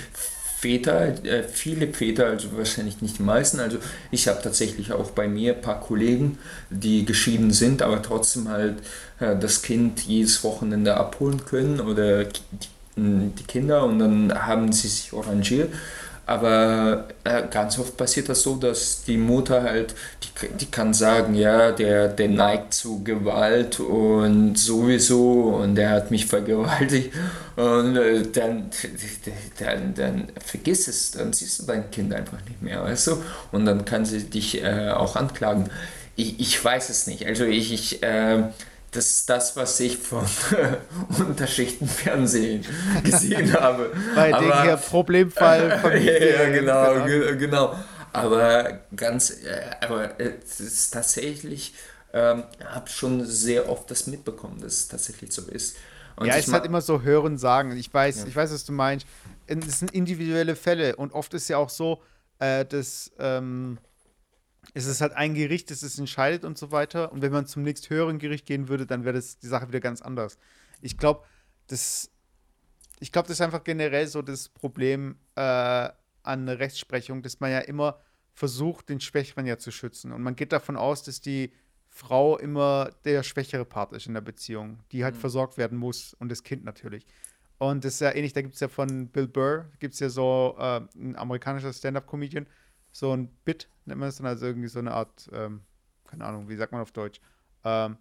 Väter, äh, viele Väter, also wahrscheinlich nicht die meisten. Also ich habe tatsächlich auch bei mir ein paar Kollegen, die geschieden sind, aber trotzdem halt äh, das Kind jedes Wochenende abholen können oder die, die Kinder und dann haben sie sich arrangiert aber äh, ganz oft passiert das so, dass die Mutter halt, die, die kann sagen, ja, der, der neigt zu Gewalt und sowieso und der hat mich vergewaltigt und äh, dann, dann, dann vergiss es, dann siehst du dein Kind einfach nicht mehr, weißt du? Und dann kann sie dich äh, auch anklagen. Ich, ich weiß es nicht. Also ich, ich äh, das ist das, was ich von <laughs> Unterschichtenfernsehen <laughs> gesehen habe. Bei dem hier Problemfall <laughs> von ja, genau, genau, genau. Aber ganz, äh, aber es ist tatsächlich, ähm, habe schon sehr oft das mitbekommen, dass es tatsächlich so ist. Und ja, es ist halt immer so hören, sagen. Ich weiß, ja. ich weiß, was du meinst. Es sind individuelle Fälle und oft ist ja auch so, äh, dass ähm, es ist halt ein Gericht, das es entscheidet und so weiter. Und wenn man zum nächst höheren Gericht gehen würde, dann wäre das die Sache wieder ganz anders. Ich glaube, das, ich glaube, das ist einfach generell so das Problem äh, an Rechtsprechung, dass man ja immer versucht, den Schwächeren ja zu schützen. Und man geht davon aus, dass die Frau immer der schwächere Part ist in der Beziehung, die halt mhm. versorgt werden muss und das Kind natürlich. Und das ist ja ähnlich, da gibt es ja von Bill Burr, gibt es ja so äh, ein amerikanischer Stand-Up-Comedian, so ein Bit, nennt man das dann, also irgendwie so eine Art, ähm, keine Ahnung, wie sagt man auf Deutsch, ähm,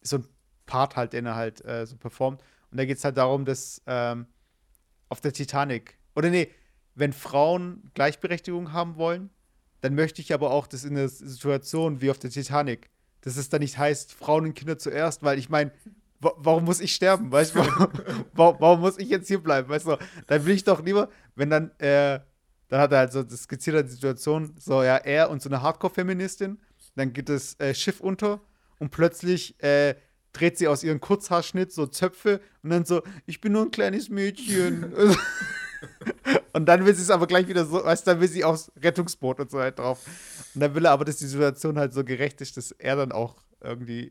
so ein Part halt, den er halt äh, so performt. Und da geht es halt darum, dass ähm, auf der Titanic, oder nee, wenn Frauen Gleichberechtigung haben wollen, dann möchte ich aber auch, dass in der Situation wie auf der Titanic, dass es dann nicht heißt, Frauen und Kinder zuerst, weil ich meine, warum muss ich sterben? Weißt du, <laughs> warum, warum, muss ich jetzt hier bleiben? Weißt du, dann will ich doch lieber, wenn dann äh, dann hat er halt so das skizzierte Situation, so ja, er und so eine Hardcore-Feministin. Dann geht das äh, Schiff unter und plötzlich äh, dreht sie aus ihrem Kurzhaarschnitt so Zöpfe und dann so, ich bin nur ein kleines Mädchen. <laughs> und dann will sie es aber gleich wieder so, weißt du, dann will sie aufs Rettungsboot und so halt drauf. Und dann will er aber, dass die Situation halt so gerecht ist, dass er dann auch irgendwie.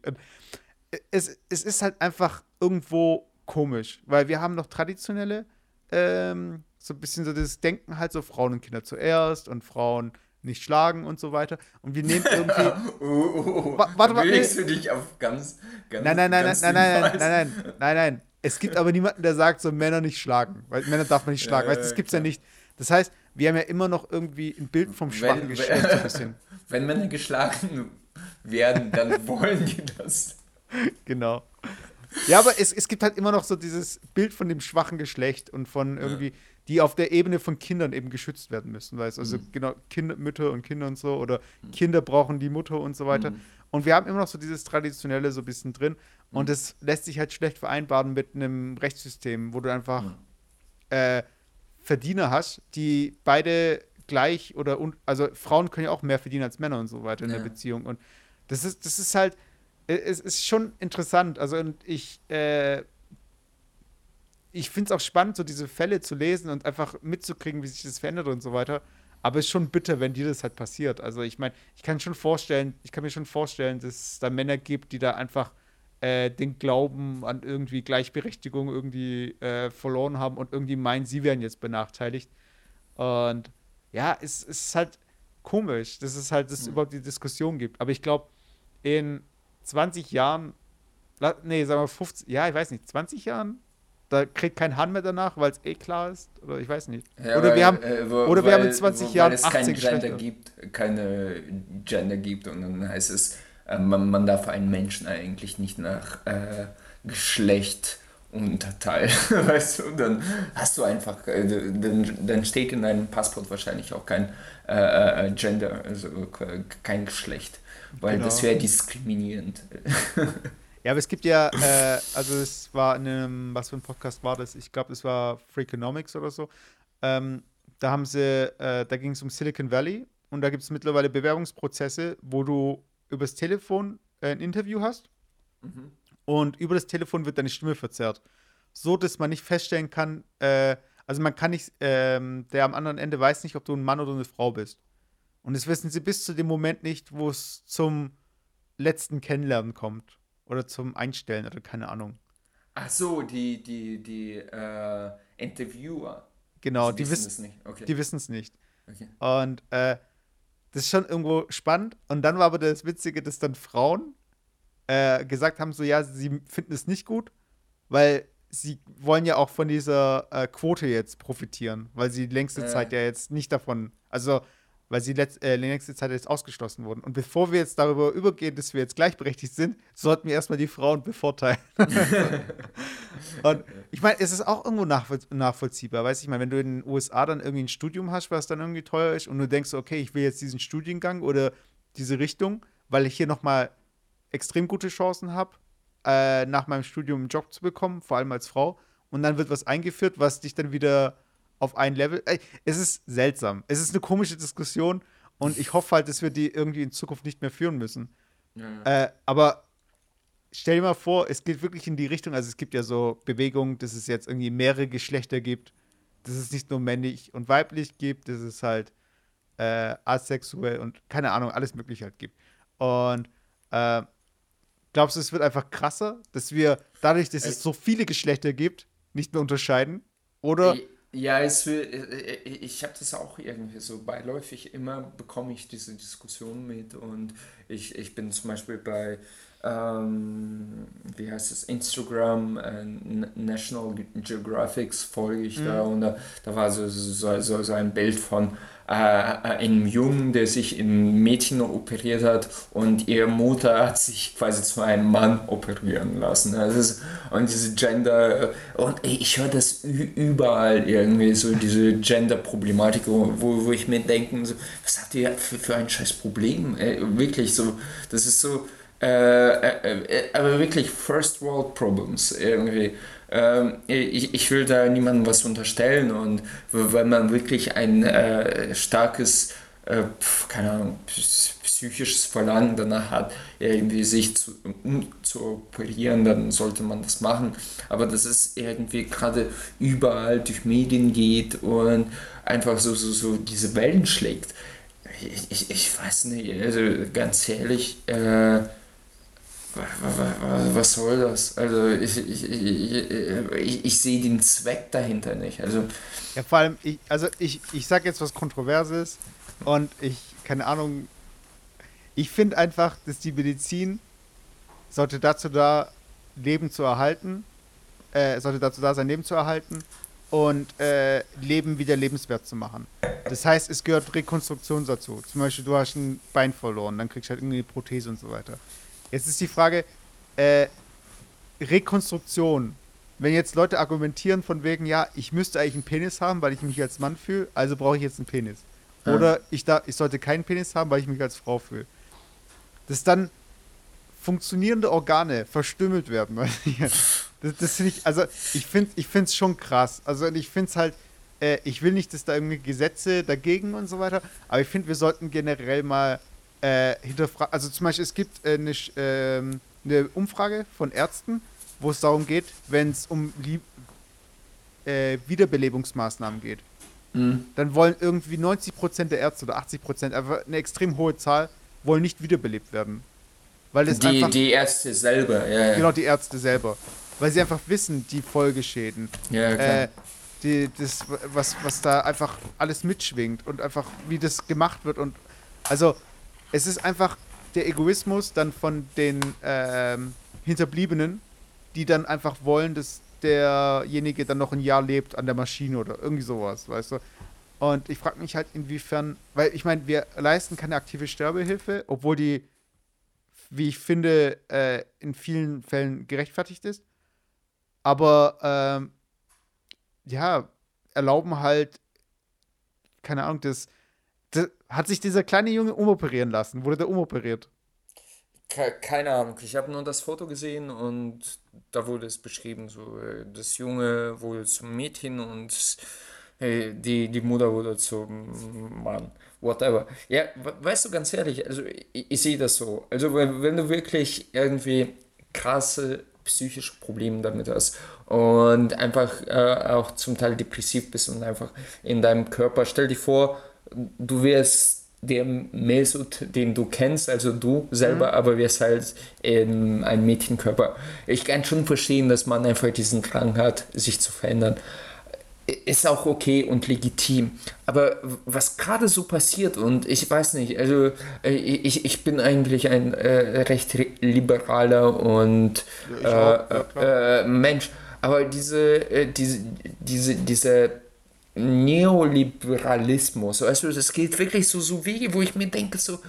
Es, es ist halt einfach irgendwo komisch, weil wir haben noch traditionelle ähm, so ein bisschen so das Denken halt so Frauen und Kinder zuerst und Frauen nicht schlagen und so weiter. Und wir nehmen irgendwie. <laughs> oh, oh, oh. Warte mal. Bewegst du dich auf ganz, ganz. Nein, nein, nein, ganz nein, nein, nein, nein, nein, nein, nein, nein. Es gibt aber niemanden, der sagt, so Männer nicht schlagen. Weil Männer darf man nicht schlagen. Ja, weißt, das gibt's ja, ja nicht. Das heißt, wir haben ja immer noch irgendwie ein Bild vom schwachen Geschlecht so ein bisschen. <laughs> Wenn Männer geschlagen werden, dann <laughs> wollen die das. Genau. Ja, aber es, es gibt halt immer noch so dieses Bild von dem schwachen Geschlecht und von irgendwie. Ja die auf der Ebene von Kindern eben geschützt werden müssen, weißt also mhm. genau Kinder, Mütter und Kinder und so oder mhm. Kinder brauchen die Mutter und so weiter. Mhm. Und wir haben immer noch so dieses traditionelle so ein bisschen drin und mhm. das lässt sich halt schlecht vereinbaren mit einem Rechtssystem, wo du einfach mhm. äh, Verdiener hast, die beide gleich oder also Frauen können ja auch mehr verdienen als Männer und so weiter in Ja. der Beziehung. Und das ist, das ist halt, es ist schon interessant. Also und ich, äh, ich finde es auch spannend, so diese Fälle zu lesen und einfach mitzukriegen, wie sich das verändert und so weiter. Aber es ist schon bitter, wenn dir das halt passiert. Also ich meine, ich kann schon vorstellen, ich kann mir schon vorstellen, dass es da Männer gibt, die da einfach äh, den Glauben an irgendwie Gleichberechtigung irgendwie äh, verloren haben und irgendwie meinen, sie wären jetzt benachteiligt. Und ja, es, es ist halt komisch, dass es halt, dass es Mhm. überhaupt die Diskussion gibt. Aber ich glaube, in 20 Jahren, nee, sagen wir 50, ja, ich weiß nicht, 20 Jahren, da kriegt kein Hahn mehr danach, weil es eh klar ist. Oder ich weiß nicht. Ja, oder wir weil, haben, äh, wo- oder wir haben in weil- 20 weil Jahren es 18 kein Gender gibt, keine Gender gibt und dann heißt es, äh, man, man darf einen Menschen eigentlich nicht nach äh, Geschlecht unterteilen, <laughs> weißt du, dann hast du einfach, äh, dann, dann steht in deinem Passport wahrscheinlich auch kein äh, äh, Gender, also ke- kein Geschlecht, weil Genau. das wäre diskriminierend. <laughs> Ja, aber es gibt ja, äh, also es war in einem, was für ein Podcast war das? Ich glaube, es war Freakonomics oder so. Ähm, da haben sie, äh, da ging es um Silicon Valley und da gibt es mittlerweile Bewerbungsprozesse, wo du übers Telefon äh, ein Interview hast Mhm. und über das Telefon wird deine Stimme verzerrt. So, dass man nicht feststellen kann, äh, also man kann nicht, ähm, der am anderen Ende weiß nicht, ob du ein Mann oder eine Frau bist. Und das wissen sie bis zu dem Moment nicht, wo es zum letzten Kennenlernen kommt. Oder zum Einstellen oder keine Ahnung. Ach so, die, die, die äh, Interviewer. Genau, die, wissen wissen es nicht. Okay. die wissen es nicht. okay. Und äh, das ist schon irgendwo spannend. Und dann war aber das Witzige, dass dann Frauen äh, gesagt haben, so ja, sie finden es nicht gut, weil sie wollen ja auch von dieser äh, Quote jetzt profitieren, weil sie die längste Äh. Zeit ja jetzt nicht davon, also weil sie letzt, äh, die Zeit jetzt ausgeschlossen wurden. Und bevor wir jetzt darüber übergehen, dass wir jetzt gleichberechtigt sind, sollten wir erstmal die Frauen bevorteilen. <laughs> Und ich meine, es ist auch irgendwo nachvoll nachvollziehbar, weißt du, ich meine, wenn du in den USA dann irgendwie ein Studium hast, was dann irgendwie teuer ist und du denkst, okay, ich will jetzt diesen Studiengang oder diese Richtung, weil ich hier nochmal extrem gute Chancen habe, äh, nach meinem Studium einen Job zu bekommen, vor allem als Frau, und dann wird was eingeführt, was dich dann wieder auf ein Level. Es ist seltsam. Es ist eine komische Diskussion und ich hoffe halt, dass wir die irgendwie in Zukunft nicht mehr führen müssen. Ja, ja. Äh, aber stell dir mal vor, es geht wirklich in die Richtung, also es gibt ja so Bewegungen, dass es jetzt irgendwie mehrere Geschlechter gibt, dass es nicht nur männlich und weiblich gibt, dass es halt äh, asexuell und keine Ahnung, alles mögliche halt gibt. Und äh, glaubst du, es wird einfach krasser, dass wir dadurch, dass es so viele Geschlechter gibt, nicht mehr unterscheiden? Oder? Ja, es will, äh, ich habe das auch irgendwie so beiläufig. Immer bekomme ich diese Diskussion mit und ich, ich bin zum Beispiel bei, ähm, wie heißt es, Instagram, äh, National Geographics folge ich da und da, da war so, so, so, so ein Bild von äh, einem Jungen, der sich in Mädchen operiert hat und ihre Mutter hat sich quasi zu einem Mann operieren lassen. Also und diese Gender, und ey, ich höre das überall irgendwie, so diese Gender-Problematik, wo, wo ich mir denke, so, was habt ihr für, für ein scheiß Problem? Ey, wirklich so, das ist so, äh, äh, äh, aber wirklich First World Problems irgendwie. Ähm, ich, ich will da niemandem was unterstellen und wenn man wirklich ein äh, starkes, äh, keine Ahnung, ps- psychisches Verlangen danach hat, irgendwie sich zu, um, zu operieren, dann sollte man das machen. Aber dass es irgendwie gerade überall durch Medien geht und einfach so, so, so diese Wellen schlägt. Ich, ich, ich weiß nicht, also ganz ehrlich, äh, Was soll das? Also ich, ich, ich, ich, sehe den Zweck dahinter nicht. Also Ja, vor allem, ich, also ich, ich sag jetzt was Kontroverses und ich, keine Ahnung, ich finde einfach, dass die Medizin sollte dazu da, Leben zu erhalten, äh, sollte dazu da sein, Leben zu erhalten und äh, Leben wieder lebenswert zu machen. Das heißt, es gehört Rekonstruktion dazu. Zum Beispiel, du hast ein Bein verloren, dann kriegst du halt irgendwie eine Prothese und so weiter. Jetzt ist die Frage, äh, Rekonstruktion. Wenn jetzt Leute argumentieren von wegen, ja, ich müsste eigentlich einen Penis haben, weil ich mich als Mann fühle, also brauche ich jetzt einen Penis. Ja. Oder ich, da, ich sollte keinen Penis haben, weil ich mich als Frau fühle. Dass dann funktionierende Organe verstümmelt werden. <laughs> Das, das finde ich, also ich finde es schon krass. Also ich finde es halt, äh, ich will nicht, dass da irgendwie Gesetze dagegen und so weiter, aber ich finde, wir sollten generell mal äh, hinterfragen. Also zum Beispiel, es gibt äh, eine, ähm, eine Umfrage von Ärzten, wo es darum geht, wenn es um Lieb äh, Wiederbelebungsmaßnahmen geht. Mhm. Dann wollen irgendwie 90% der Ärzte oder 80%, einfach eine extrem hohe Zahl, wollen nicht wiederbelebt werden. Weil es die, einfach, die Ärzte selber, ja, ja. Genau, die Ärzte selber. Weil sie einfach wissen, die Folgeschäden. Ja, klar. Äh, die, das, was, was da einfach alles mitschwingt und einfach, wie das gemacht wird. Und also, es ist einfach der Egoismus dann von den ähm, Hinterbliebenen, die dann einfach wollen, dass derjenige dann noch ein Jahr lebt an der Maschine oder irgendwie sowas, weißt du? Und ich frage mich halt, inwiefern, weil ich meine, wir leisten keine aktive Sterbehilfe, obwohl die, wie ich finde, äh, in vielen Fällen gerechtfertigt ist. Aber ähm, ja, erlauben halt, keine Ahnung, das, das, hat sich dieser kleine Junge umoperieren lassen? Wurde der umoperiert? Keine Ahnung, ich habe nur das Foto gesehen und da wurde es beschrieben, so äh, das Junge wurde zum Mädchen und äh, die, die Mutter wurde zum Mann, whatever. Ja, weißt du, ganz ehrlich, also ich, ich sehe das so. Also wenn, du wirklich irgendwie krasse psychische Probleme damit hast und einfach äh, auch zum Teil depressiv bist und einfach in deinem Körper, stell dir vor, du wärst der Mesut, den du kennst, also du selber, mhm. aber wirst halt in ein Mädchenkörper. Ich kann schon verstehen, dass man einfach diesen Drang hat, sich zu verändern. Ist auch okay und legitim. Aber was gerade so passiert, und ich weiß nicht, also äh, ich, ich bin eigentlich ein äh, recht liberaler und ja, äh, äh, Mensch, aber diese, äh, diese, diese, diese Neoliberalismus. Also es geht wirklich so, so Wege, wo ich mir denke, so,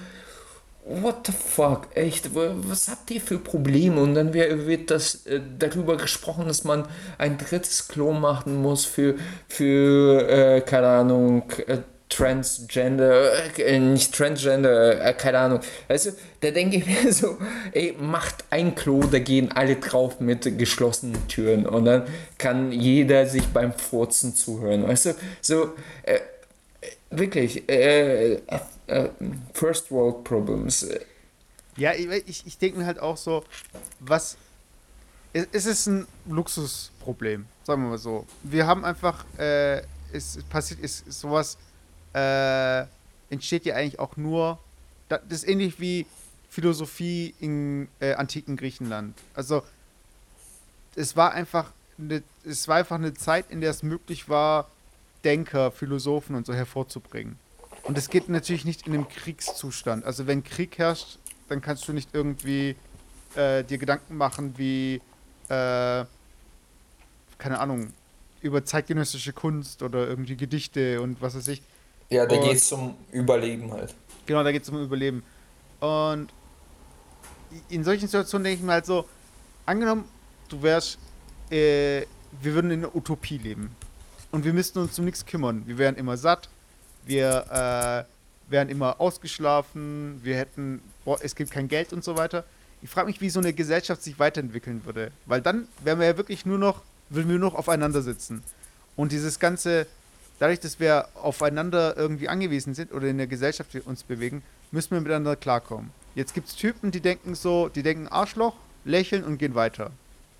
what the fuck, echt, was habt ihr für Probleme? Und dann wird das äh, darüber gesprochen, dass man ein drittes Klo machen muss für, für äh, keine Ahnung, äh, Transgender, äh, nicht Transgender, äh, keine Ahnung. Weißt du, da denke ich <laughs> mir so, ey, macht ein Klo, da gehen alle drauf mit geschlossenen Türen und dann kann jeder sich beim Furzen zuhören. Weißt du, so, äh, wirklich, äh, äh, First World Problems. Ja, ich, ich denke mir halt auch so, was. Es ist ein Luxusproblem, sagen wir mal so. Wir haben einfach, äh, es passiert, ist sowas äh, entsteht ja eigentlich auch nur, das ist ähnlich wie Philosophie im äh, antiken Griechenland. Also es war einfach eine, es war einfach eine Zeit, in der es möglich war, Denker, Philosophen und so hervorzubringen. Und es geht natürlich nicht in einem Kriegszustand. Also wenn Krieg herrscht, dann kannst du nicht irgendwie äh, dir Gedanken machen wie, äh, keine Ahnung, über zeitgenössische Kunst oder irgendwie Gedichte und was weiß ich. Ja, da geht es um Überleben halt. Genau, da geht es um Überleben. Und in solchen Situationen denke ich mir halt so, angenommen, du wärst, äh, wir würden in einer Utopie leben. Und wir müssten uns um nichts kümmern. Wir wären immer satt, wir äh, wären immer ausgeschlafen, wir hätten, boah, es gibt kein Geld und so weiter. Ich frage mich, wie so eine Gesellschaft sich weiterentwickeln würde. Weil dann wären wir ja wirklich nur noch, würden wir nur noch aufeinander sitzen. Und dieses ganze dadurch, dass wir aufeinander irgendwie angewiesen sind oder in der Gesellschaft uns bewegen, müssen wir miteinander klarkommen. Jetzt gibt es Typen, die denken so, die denken Arschloch, lächeln und gehen weiter.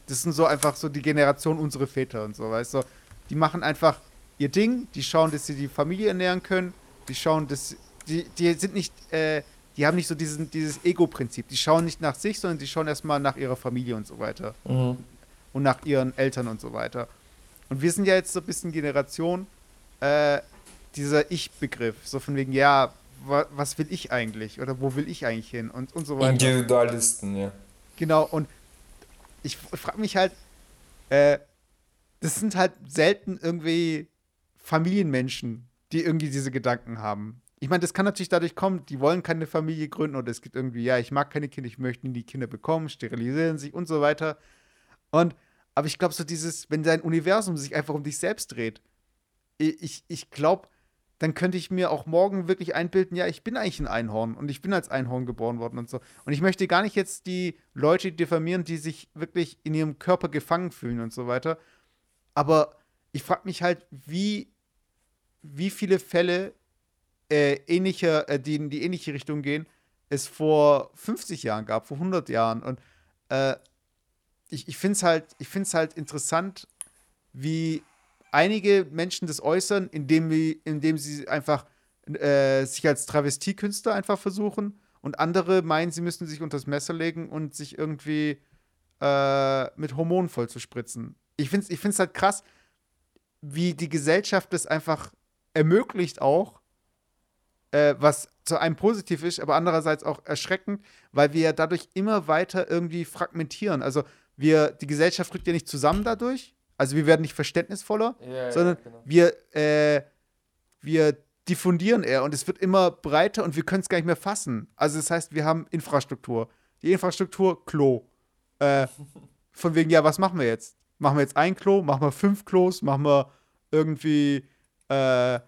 Das sind so einfach so die Generation unserer Väter und so, weißt du. Die machen einfach ihr Ding, die schauen, dass sie die Familie ernähren können, die schauen, dass die, die sind nicht, äh, die haben nicht so diesen, dieses Ego-Prinzip. Die schauen nicht nach sich, sondern die schauen erstmal nach ihrer Familie und so weiter. Mhm. Und nach ihren Eltern und so weiter. Und wir sind ja jetzt so ein bisschen Generation, äh, dieser Ich-Begriff. So von wegen, ja, wa was will ich eigentlich? Oder wo will ich eigentlich hin? Und, und so weiter. Individualisten, ja. Genau, und ich frage mich halt, äh, das sind halt selten irgendwie Familienmenschen, die irgendwie diese Gedanken haben. Ich meine, das kann natürlich dadurch kommen, die wollen keine Familie gründen oder es gibt irgendwie, ja, ich mag keine Kinder, ich möchte nie die Kinder bekommen, sterilisieren sich und so weiter. Und, aber ich glaube, so dieses, wenn dein Universum sich einfach um dich selbst dreht, ich, ich glaube, dann könnte ich mir auch morgen wirklich einbilden, ja, ich bin eigentlich ein Einhorn und ich bin als Einhorn geboren worden und so. Und ich möchte gar nicht jetzt die Leute diffamieren, die sich wirklich in ihrem Körper gefangen fühlen und so weiter. Aber ich frage mich halt, wie wie viele Fälle äh, ähnlicher, äh, die in die ähnliche Richtung gehen, es vor 50 Jahren gab, vor 100 Jahren. Und äh, ich, ich finde es halt, halt interessant, wie einige Menschen das äußern, indem, indem sie einfach äh, sich als Travestiekünstler einfach versuchen und andere meinen, sie müssten sich unter das Messer legen und sich irgendwie äh, mit Hormonen voll zu spritzen. Ich finde es ich find's halt krass, wie die Gesellschaft das einfach ermöglicht auch, äh, was zu einem positiv ist, aber andererseits auch erschreckend, weil wir ja dadurch immer weiter irgendwie fragmentieren. Also wir, die Gesellschaft rückt ja nicht zusammen dadurch, also wir werden nicht verständnisvoller, ja, sondern ja, genau. wir, äh, wir diffundieren eher und es wird immer breiter und wir können es gar nicht mehr fassen. Also das heißt, wir haben Infrastruktur. Die Infrastruktur, Klo. Äh, <laughs> von wegen, ja, was machen wir jetzt? Machen wir jetzt ein Klo? Machen wir fünf Klos? Machen wir irgendwie, äh,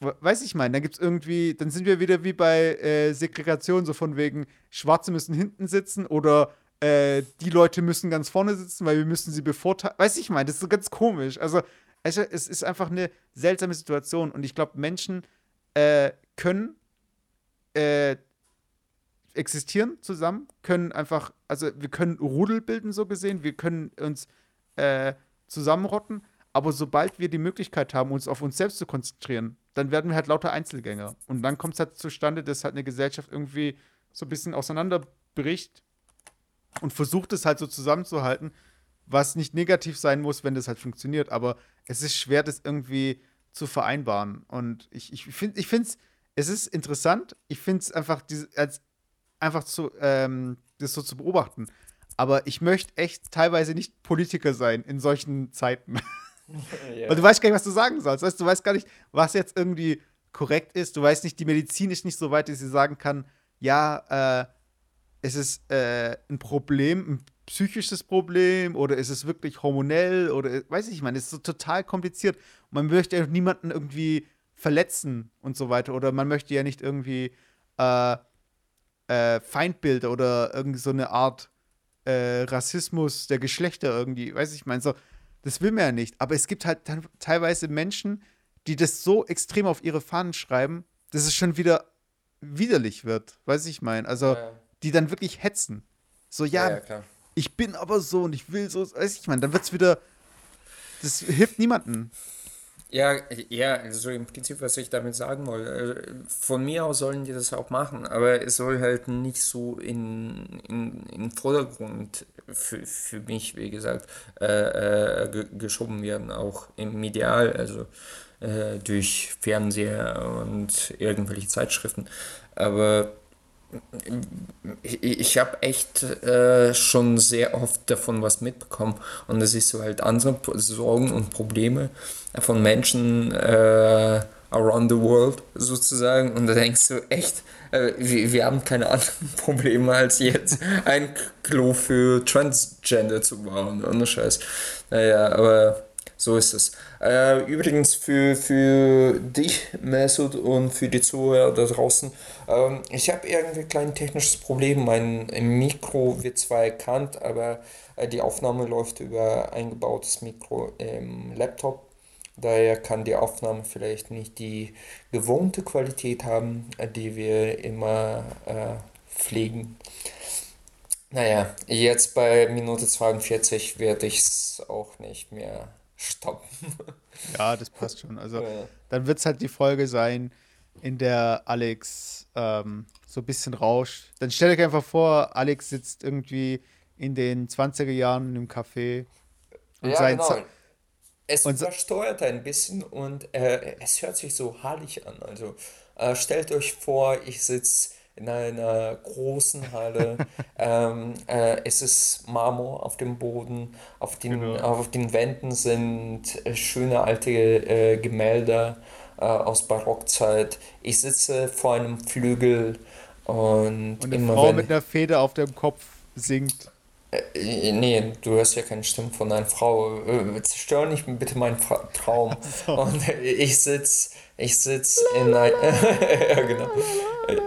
weiß ich mal, dann gibt es irgendwie, dann sind wir wieder wie bei äh, Segregation, so von wegen, Schwarze müssen hinten sitzen oder äh, die Leute müssen ganz vorne sitzen, weil wir müssen sie bevorteilen. Weiß ich mal, das ist so ganz komisch. Also, es ist einfach eine seltsame Situation und ich glaube, Menschen äh, können äh, existieren zusammen, können einfach, also wir können Rudel bilden, so gesehen, wir können uns äh, zusammenrotten, aber sobald wir die Möglichkeit haben, uns auf uns selbst zu konzentrieren, dann werden wir halt lauter Einzelgänger. Und dann kommt es halt zustande, dass halt eine Gesellschaft irgendwie so ein bisschen auseinanderbricht und versucht es halt so zusammenzuhalten, was nicht negativ sein muss, wenn das halt funktioniert. Aber es ist schwer, das irgendwie zu vereinbaren. Und ich, ich finde, ich finde es, es ist interessant. Ich finde es einfach, diese, als, einfach zu, ähm, das so zu beobachten. Aber ich möchte echt teilweise nicht Politiker sein in solchen Zeiten. <laughs> ja. Weil du weißt gar nicht, was du sagen sollst. Weißt, du weißt gar nicht, was jetzt irgendwie korrekt ist. Du weißt nicht, die Medizin ist nicht so weit, dass sie sagen kann, ja, äh, es ist äh, ein Problem, ein psychisches Problem oder ist es wirklich hormonell oder weiß ich, ich meine, es ist so total kompliziert. Man möchte ja niemanden irgendwie verletzen und so weiter oder man möchte ja nicht irgendwie äh, äh, Feindbilder oder irgendwie so eine Art äh, Rassismus der Geschlechter irgendwie, weiß ich, ich meine, so, das will man ja nicht. Aber es gibt halt teilweise Menschen, die das so extrem auf ihre Fahnen schreiben, dass es schon wieder widerlich wird, weiß ich meine. Also, ja. Die dann wirklich hetzen. So, ja, ja ich bin aber so und ich will so, weiß ich meine, dann wird es wieder, das hilft niemandem. Ja, ja, also im Prinzip, was ich damit sagen wollte, äh, von mir aus sollen die das auch machen, aber es soll halt nicht so in, in, in Vordergrund für, für mich, wie gesagt, äh, äh, geschoben werden, auch im Medial, also äh, durch Fernseher und irgendwelche Zeitschriften. Aber ich, ich habe echt äh, schon sehr oft davon was mitbekommen. Und das ist so halt andere Sorgen und Probleme von Menschen äh, around the world sozusagen. Und da denkst du echt, äh, wir, wir haben keine anderen <laughs> Probleme als jetzt ein Klo für Transgender zu bauen, ohne Scheiß. Naja, aber so ist es. Äh, übrigens für, für dich, Mesut, und für die Zuhörer da draußen, ähm, ich habe irgendwie ein kleines technisches Problem. Mein Mikro wird zwar erkannt, aber äh, die Aufnahme läuft über eingebautes Mikro im Laptop. Daher kann die Aufnahme vielleicht nicht die gewohnte Qualität haben, die wir immer äh, pflegen. Naja, jetzt bei Minute 42 werde ich es auch nicht mehr stoppen. Ja, das passt schon. Also ja. dann wird es halt die Folge sein, in der Alex ähm, so ein bisschen rauscht. Dann stell dir einfach vor, Alex sitzt irgendwie in den 20er Jahren im Café. Und ja, sein genau. es und übersteuert ein bisschen und äh, es hört sich so herrlich an. Also äh, stellt euch vor, ich sitze in einer großen Halle. <laughs> ähm, äh, es ist Marmor auf dem Boden, auf den, genau. auf den Wänden sind äh, schöne alte äh, Gemälde äh, aus Barockzeit. Ich sitze vor einem Flügel und, und eine immer Frau wenn, mit einer Feder auf dem Kopf singt. Äh, nee, du hörst ja keine Stimme von einer Frau. Äh, zerstör nicht bitte meinen Traum. <laughs> So. Und ich sitze ich sitz in ein, <laughs> ja, genau.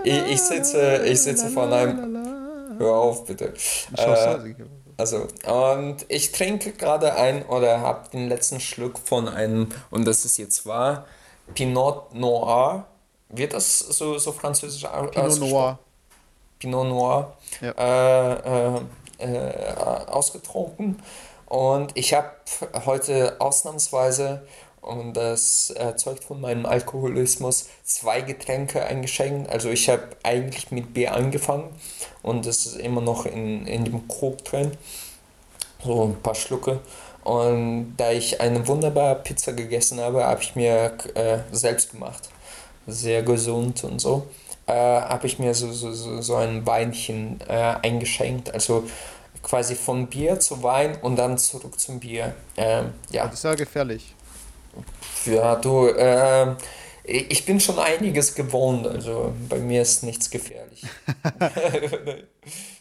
Ich, ich sitze, ich sitze vor einem. Hör auf, bitte. Äh, also, und ich trinke gerade ein oder habe den letzten Schluck von einem, und das ist jetzt wahr, Pinot Noir. Wird das so, so französisch Pinot? Noir. Pinot Noir Ja. äh, äh, äh, ausgetrunken. Und ich habe heute ausnahmsweise, und das äh, zeugt von meinem Alkoholismus, zwei Getränke eingeschenkt. Also ich habe eigentlich mit Bier angefangen und das ist immer noch in, in dem Krug drin. So ein paar Schlucke. Und da ich eine wunderbare Pizza gegessen habe, habe ich mir äh, selbst gemacht. Sehr gesund und so. Äh, habe ich mir so, so, so, so ein Weinchen äh, eingeschenkt. Also quasi von Bier zu Wein und dann zurück zum Bier. Ähm, ja, Das ist ja gefährlich. Ja, du, ähm, ich bin schon einiges gewohnt. Also bei mir ist nichts gefährlich.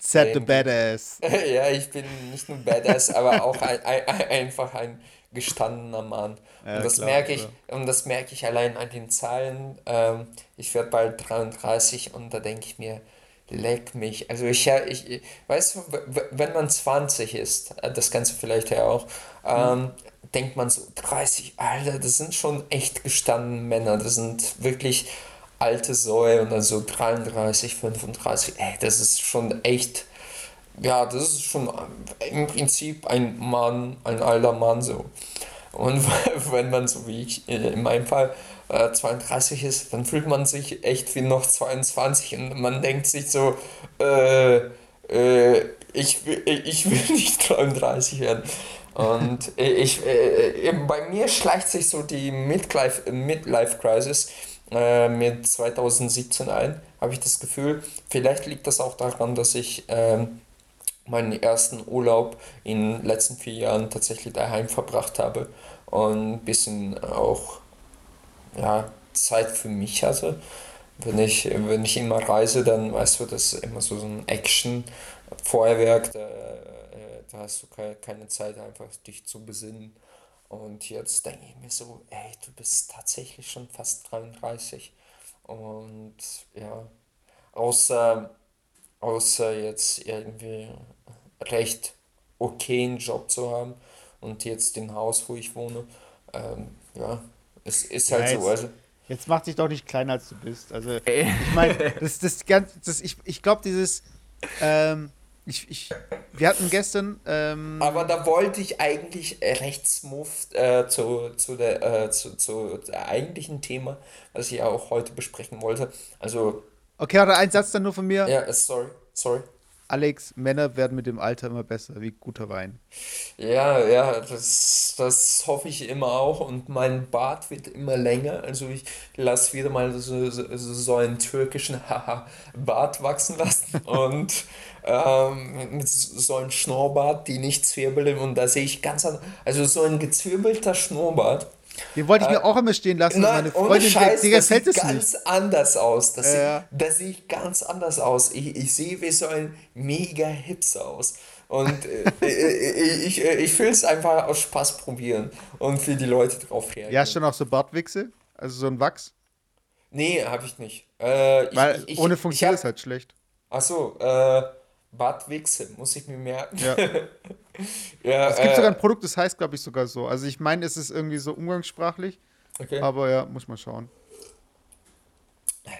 Set the Irgendwie. badass. <laughs> Ja, ich bin nicht nur Badass, aber auch ein, ein, ein, einfach ein gestandener Mann. Ja, und das klar, merke ich, klar. und das merke ich allein an den Zahlen. Ähm, ich werde bald 33 und da denke ich mir, leck mich. Also ich, ich, ich- weißt du, wenn man 20 ist, äh, das Ganze vielleicht ja auch, ähm, denkt man so, 30, Alter, das sind schon echt gestandene Männer. Das sind wirklich alte Säue und dann so 33, 35, ey, das ist schon echt, ja, das ist schon im Prinzip ein Mann, ein alter Mann so. Und <laughs> wenn man so wie ich, äh, in meinem Fall, äh, 32 ist, dann fühlt man sich echt wie noch 22 und man denkt sich so, äh, äh, ich, ich will nicht <laughs> 33 werden. Und ich, äh, äh, bei mir schleicht sich so die Midlife, Midlife Crisis äh, mit 2017 ein, habe ich das Gefühl. Vielleicht liegt das auch daran, dass ich ähm, meinen ersten Urlaub in den letzten vier Jahren tatsächlich daheim verbracht habe und ein bisschen auch ja, Zeit für mich hatte. Wenn ich, wenn ich immer reise, dann weißt du, das ist immer so, so ein Action-Feuerwerk, äh, da hast du keine, keine Zeit, einfach dich zu besinnen. Und jetzt denke ich mir so, ey, du bist tatsächlich schon fast 33. Und ja, außer, außer jetzt irgendwie recht okayen Job zu haben und jetzt den Haus, wo ich wohne, ähm, ja, es ist Ja, halt so. jetzt- Also, Jetzt mach dich doch nicht kleiner, als du bist. Also, ich meine, das, das ganz, das, ich, ich glaube, dieses, ähm, ich, ich, wir hatten gestern, ähm, aber da wollte ich eigentlich recht smooth äh, zu, zu, der, äh, zu, zu der eigentlichen Thema, was ich auch heute besprechen wollte. Also, okay, warte, ein Satz dann nur von mir. ja, äh, sorry, sorry. Alex, Männer werden mit dem Alter immer besser, wie guter Wein. Ja, ja, das, das hoffe ich immer auch und mein Bart wird immer länger. Also ich lasse wieder mal so, so, so einen türkischen <laughs> Bart wachsen lassen und <laughs> ähm, mit so einem Schnurrbart, die nicht zwirbeln und da sehe ich ganz an, also so ein gezwirbelter Schnurrbart. Den wollte ich mir auch immer stehen lassen. Nein, meine Freundin, Scheiß, dir das gefällt sieht es nicht. ganz anders aus. Das, Ja. sieht, das sieht ganz anders aus. Ich, ich sehe wie so ein mega Hipster aus. Und <laughs> äh, äh, ich, äh, ich will es einfach aus Spaß probieren und für die Leute drauf reagieren. Ja, schon auch so Bartwichse, also so ein Wachs. Nee, habe ich nicht. Äh, ich, Weil ich, ich, ohne ich Funktion hab, ist halt schlecht. Achso, äh, Bartwichse, muss ich mir merken. Ja. <laughs> Ja, Es gibt äh, sogar ein Produkt, das heißt, glaube ich, sogar so. Also ich meine, es ist irgendwie so umgangssprachlich, okay. aber ja, muss man schauen.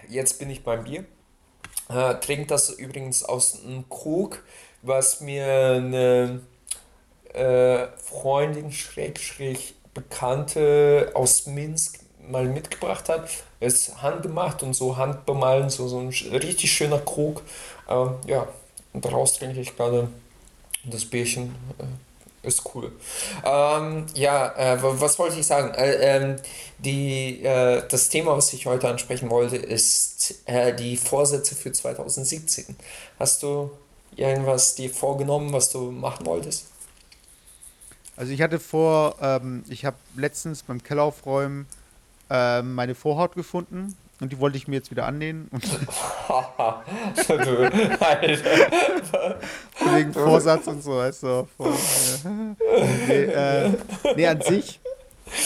Jetzt bin ich beim Bier. Äh, trinkt das übrigens aus einem Krug, was mir eine äh, Freundin, Schrägstrich, Bekannte aus Minsk mal mitgebracht hat. Ist handgemacht und so handbemalen, so, so ein richtig schöner Krug. Ähm, ja, daraus trinke ich gerade das Bierchen. Äh, ist cool. Ähm, ja, äh, wa- was wollte ich sagen? Äh, ähm, die, äh, das Thema, was ich heute ansprechen wollte, ist äh, die Vorsätze für 2017. Hast du irgendwas dir vorgenommen, was du machen wolltest? Also ich hatte vor, ähm, ich habe letztens beim Keller aufräumen ähm, meine Vorhaut gefunden und die wollte ich mir jetzt wieder annähen <laughs> du, Alter. wegen Vorsatz und so, weißt du. Vor, nee, äh, nee, an sich.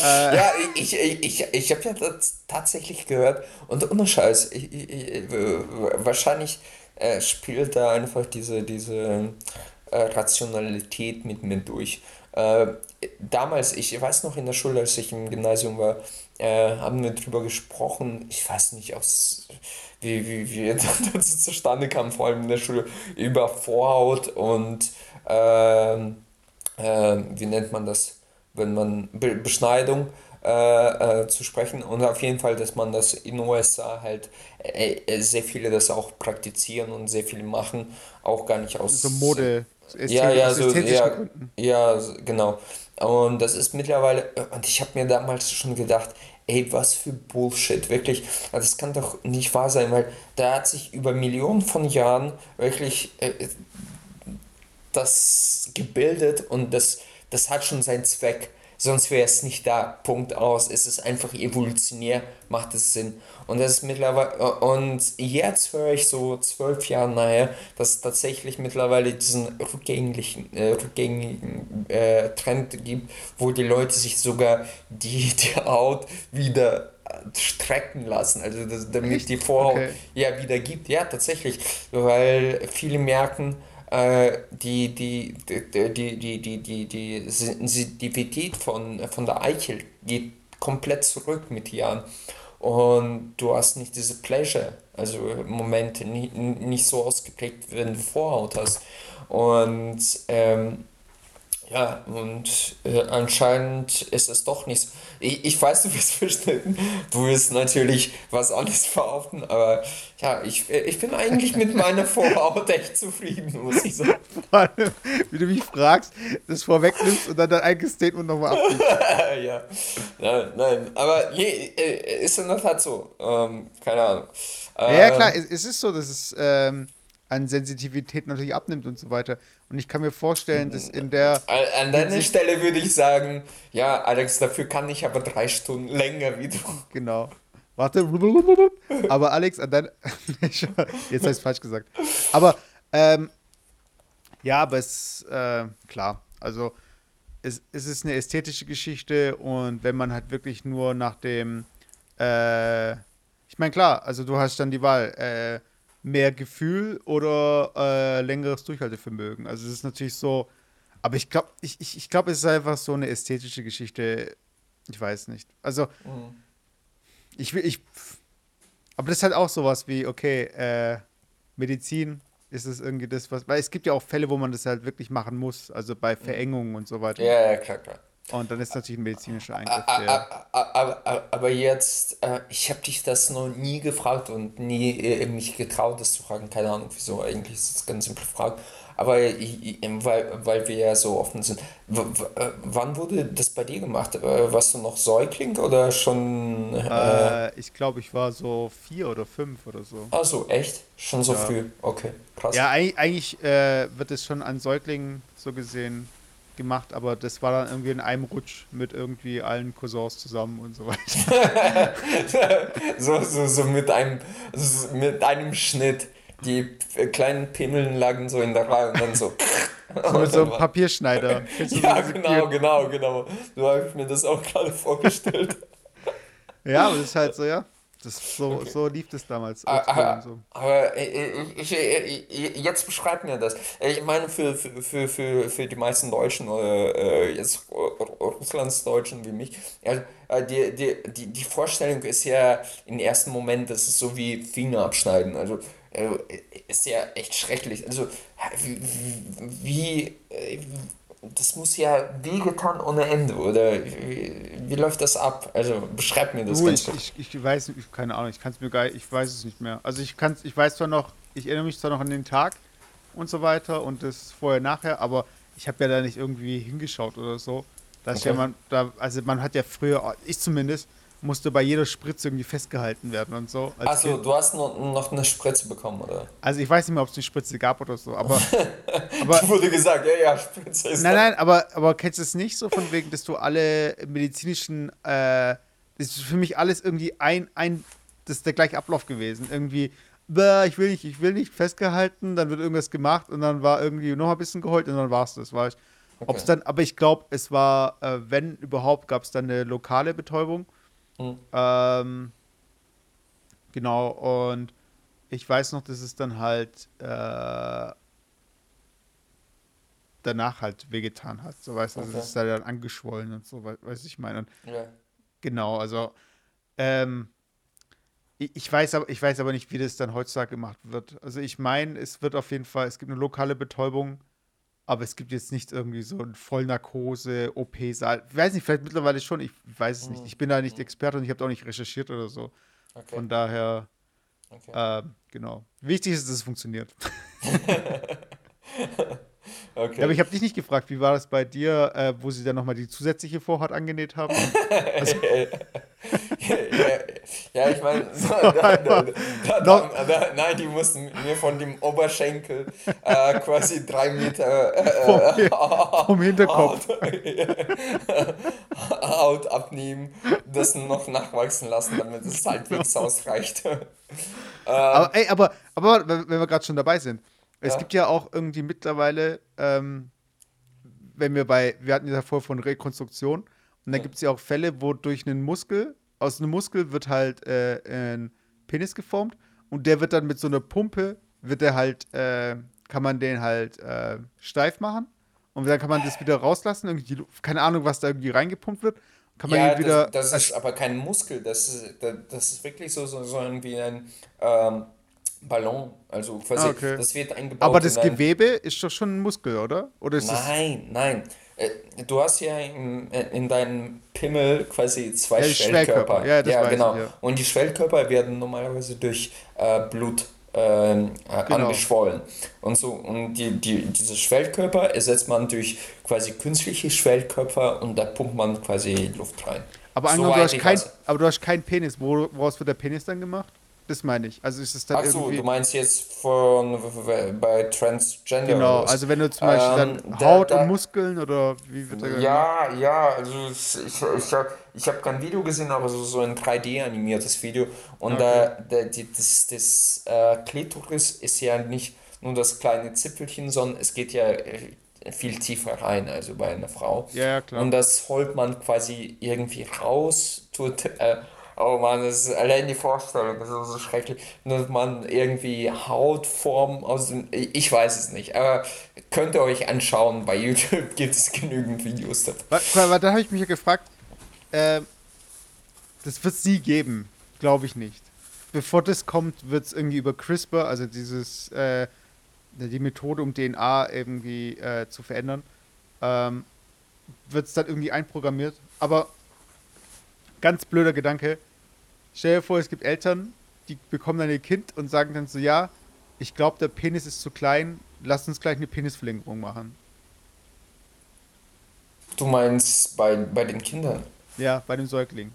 Äh, Ja, ich, ich, ich, ich habe ja das tatsächlich gehört und ohne Scheiß, ich, ich, ich, wahrscheinlich äh, spielt da einfach diese, diese äh, Rationalität mit mir durch. Äh, damals, ich weiß noch in der Schule, als ich im Gymnasium war, äh, haben wir drüber gesprochen, ich weiß nicht, aus, wie, wie, wie <laughs> das zustande kam, vor allem in der Schule, über Vorhaut und ähm, äh, wie nennt man das, wenn man Be Beschneidung äh, äh, zu sprechen. Und auf jeden Fall, dass man das in den USA halt äh, äh, sehr viele das auch praktizieren und sehr viele machen, auch gar nicht aus so Mode ja ja so ja, ja genau und das ist mittlerweile und ich habe mir damals schon gedacht ey was für Bullshit wirklich. Also das kann doch nicht wahr sein weil da hat sich über Millionen von Jahren wirklich äh, das gebildet und das das hat schon seinen Zweck sonst wäre es nicht da. Punkt aus. Es ist einfach evolutionär, macht es Sinn. Und das ist mittlerweile, und jetzt höre ich so zwölf Jahre nachher, dass es tatsächlich mittlerweile diesen rückgänglichen, äh, rückgängigen äh, Trend gibt, wo die Leute sich sogar die, die Haut wieder strecken lassen, also das, damit Echt? die Vorhaut okay. ja wieder gibt. Ja, tatsächlich, weil viele merken, äh, die, die, die, die, die, die, die, Sensitivität von, von der Eichel geht komplett zurück mit Jahren. Und du hast nicht diese Pleasure, also Momente, nicht, nicht so ausgeprägt, wenn du Vorhaut hast. Und ähm, ja, und äh, anscheinend ist es doch nicht so. Ich, ich weiß, du bist <laughs> verschnitten. Du wirst natürlich was anderes verhaften, aber ja, ich, ich bin eigentlich mit meiner <laughs> Vorhaut echt zufrieden, muss ich sagen. <laughs> Wie du mich fragst, das vorwegnimmst und dann dein eigenes Statement nochmal abgibst. ja, nein, nein, aber je, äh, ist in der Tat so. Ähm, keine Ahnung. Ähm, ja, klar, es, es, ist so, dass es ähm, an Sensitivität natürlich abnimmt und so weiter. Und ich kann mir vorstellen, dass in der. An deiner Stelle würde ich sagen, ja, Alex, dafür kann ich aber drei Stunden länger wie du. Genau. Warte. Aber Alex, an deiner. <laughs> Jetzt habe ich es falsch gesagt. Aber, ähm, ja, aber es, äh, klar. Also, es, es ist eine ästhetische Geschichte und wenn man halt wirklich nur nach dem. Äh, ich meine, klar, also du hast dann die Wahl. Äh, mehr Gefühl oder äh, längeres Durchhaltevermögen. Also es ist natürlich so, aber ich glaube, ich, ich, ich glaube, es ist einfach so eine ästhetische Geschichte. Ich weiß nicht. Also mhm. ich will, ich, aber das ist halt auch sowas wie, okay, äh, Medizin ist es irgendwie das, was, weil es gibt ja auch Fälle, wo man das halt wirklich machen muss, also bei mhm. Verengungen und so weiter. Ja, ja, klar, klar. Und dann ist natürlich ein medizinischer Eingriff. Aber, aber, jetzt, äh, ich habe dich das noch nie gefragt und nie äh, mich getraut, das zu fragen. Keine Ahnung, wieso. Eigentlich ist das eine ganz simple Frage. Aber weil, weil wir ja so offen sind. W äh, wann wurde das bei dir gemacht? Warst du noch Säugling oder schon? Äh, ich glaube, ich war so vier oder fünf oder so. Ach so, echt? Schon so ja. früh? Okay, krass. Ja, eigentlich äh, wird es schon an Säuglingen so gesehen gemacht, aber das war dann irgendwie in einem Rutsch mit irgendwie allen Cousins zusammen und so weiter. <laughs> so, so, so mit einem, so mit einem Schnitt. Die kleinen Pimmeln lagen so in der Reihe und dann so. so mit <laughs> so einem Papierschneider. ja, genau, genau, genau. So habe ich mir das auch gerade vorgestellt. ja, aber das ist halt so, ja. Das, so, okay. so lief das damals. Aber, so. aber ich, ich, jetzt beschreib mir das. Ich meine, für, für, für, für, die meisten Deutschen äh, jetzt Russlandsdeutschen wie mich, äh, die, die, die, die Vorstellung ist ja im ersten Moment, das ist so wie Finger abschneiden. Also äh, ist ja echt schrecklich. Also wie, wie, das muss ja wehgetan ohne Ende, oder wie, wie, läuft das ab? Also beschreib mir das du, Ganze. Ich, ich, ich weiß, ich, keine Ahnung, ich kann es mir gar ich weiß es nicht mehr. Also ich kann ich weiß zwar noch, ich erinnere mich zwar noch an den Tag und so weiter und das vorher, nachher, aber ich habe ja da nicht irgendwie hingeschaut oder so. Dass okay. ja man da, also man hat ja früher, ich zumindest, musste bei jeder Spritze irgendwie festgehalten werden und so. Achso, du hast noch, noch eine Spritze bekommen, oder? Also ich weiß nicht mehr, ob es eine Spritze gab oder so, aber. <laughs> aber wurde gesagt, ja, ja, Spritze ist. Nein, nein, aber, aber kennst du es nicht so von wegen, dass du alle medizinischen. Äh, das ist für mich alles irgendwie ein, ein. Das ist der gleiche Ablauf gewesen. Irgendwie, ich will nicht, ich will nicht festgehalten, dann wird irgendwas gemacht und dann war irgendwie noch ein bisschen geheult und dann war es das, war ich. Okay. Ob's dann, aber ich glaube, es war, äh, wenn überhaupt, gab es dann eine lokale Betäubung. Mhm. Ähm, genau, und ich weiß noch, dass es dann halt, äh, da danach halt wehgetan hat. So weißt du, also Okay. das ist halt dann angeschwollen und so, wei- weiß ich meine. Ja. Genau, also ähm, ich, ich weiß aber, ich weiß aber nicht, wie das dann heutzutage gemacht wird. Also ich meine, es wird auf jeden Fall, es gibt eine lokale Betäubung, aber es gibt jetzt nicht irgendwie so ein Vollnarkose, OP-Saal. Ich weiß nicht, vielleicht mittlerweile schon, ich weiß es nicht. Ich bin da nicht Experte und ich habe auch nicht recherchiert oder so. Okay. Von daher, okay. ähm, genau. Wichtig ist, dass es funktioniert. <laughs> <laughs> <laughs> okay. Ja, aber ich habe dich nicht gefragt, wie war das bei dir, äh, wo sie dann nochmal die zusätzliche Vorhaut angenäht haben? <laughs> ja, ja, ich meine, <laughs> <laughs> so, nein, die mussten mir von dem Oberschenkel äh, quasi drei Meter äh, Vom Hinterkopf. Haut, Haut abnehmen, das noch nachwachsen lassen, damit es halbwegs ausreicht. Aber, ey, aber, aber wenn wir gerade schon dabei sind, es Ja. gibt ja auch irgendwie mittlerweile, ähm, wenn wir bei, wir hatten ja davor von Rekonstruktion, und dann gibt es ja auch Fälle, wo durch einen Muskel, aus einem Muskel wird halt äh, ein Penis geformt und der wird dann mit so einer Pumpe, wird der halt, äh, kann man den halt äh, steif machen und dann kann man das wieder rauslassen, irgendwie, keine Ahnung, was da irgendwie reingepumpt wird, kann man ja, wieder, das, das ist aber kein Muskel, das ist, das, das ist wirklich so, so, so wie ein ähm, Ballon. Also quasi, Ah, okay. das wird eingebaut. aber das Gewebe ist doch schon ein Muskel, oder? Oder Nein, nein. Äh, Du hast ja in, in deinem Pimmel quasi zwei Ja, die Schwellkörper. Ja, das weiß genau. ich, ja. Und die Schwellkörper werden normalerweise durch äh, Blut äh, Genau. angeschwollen. Und so, und die, die, diese Schwellkörper ersetzt man durch quasi künstliche Schwellkörper und da pumpt man quasi Luft rein. Aber angenommen, du hast kein, aber du hast keinen Penis. Wo, woraus wird der Penis dann gemacht? Das meine ich. Also ist es dann Ach so, irgendwie. du meinst jetzt von bei Transgender genau, also wenn du zum Beispiel Ähm, dann da- Haut da- und Muskeln oder wie wird der? Ja, ja, also ich, ich, habe ich hab kein Video gesehen, aber so, so ein 3D-animiertes Video. Und Okay. da, da, die, das, das äh, Klitoris ist ja nicht nur das kleine Zipfelchen, sondern es geht ja äh, viel tiefer rein, also bei einer Frau. Ja, ja, klar. Und das holt man quasi irgendwie raus, tut, äh, oh Mann, das ist allein die Vorstellung, das ist so schrecklich, dass man irgendwie Hautform aus dem, ich weiß es nicht, aber könnt ihr euch anschauen, bei YouTube <laughs> gibt es genügend Videos weil, weil da habe ich mich ja gefragt, äh, das wird es nie geben. Glaube ich nicht. Bevor das kommt, wird es irgendwie über CRISPR, also dieses, äh, die Methode, um DNA irgendwie äh, zu verändern, ähm, wird es dann irgendwie einprogrammiert. Aber ganz blöder Gedanke. Stell dir vor, es gibt Eltern, die bekommen dann ihr Kind und sagen dann so, ja, ich glaube, der Penis ist zu klein, lass uns gleich eine Penisverlängerung machen. Du meinst bei, bei den Kindern? Ja, bei dem Säugling.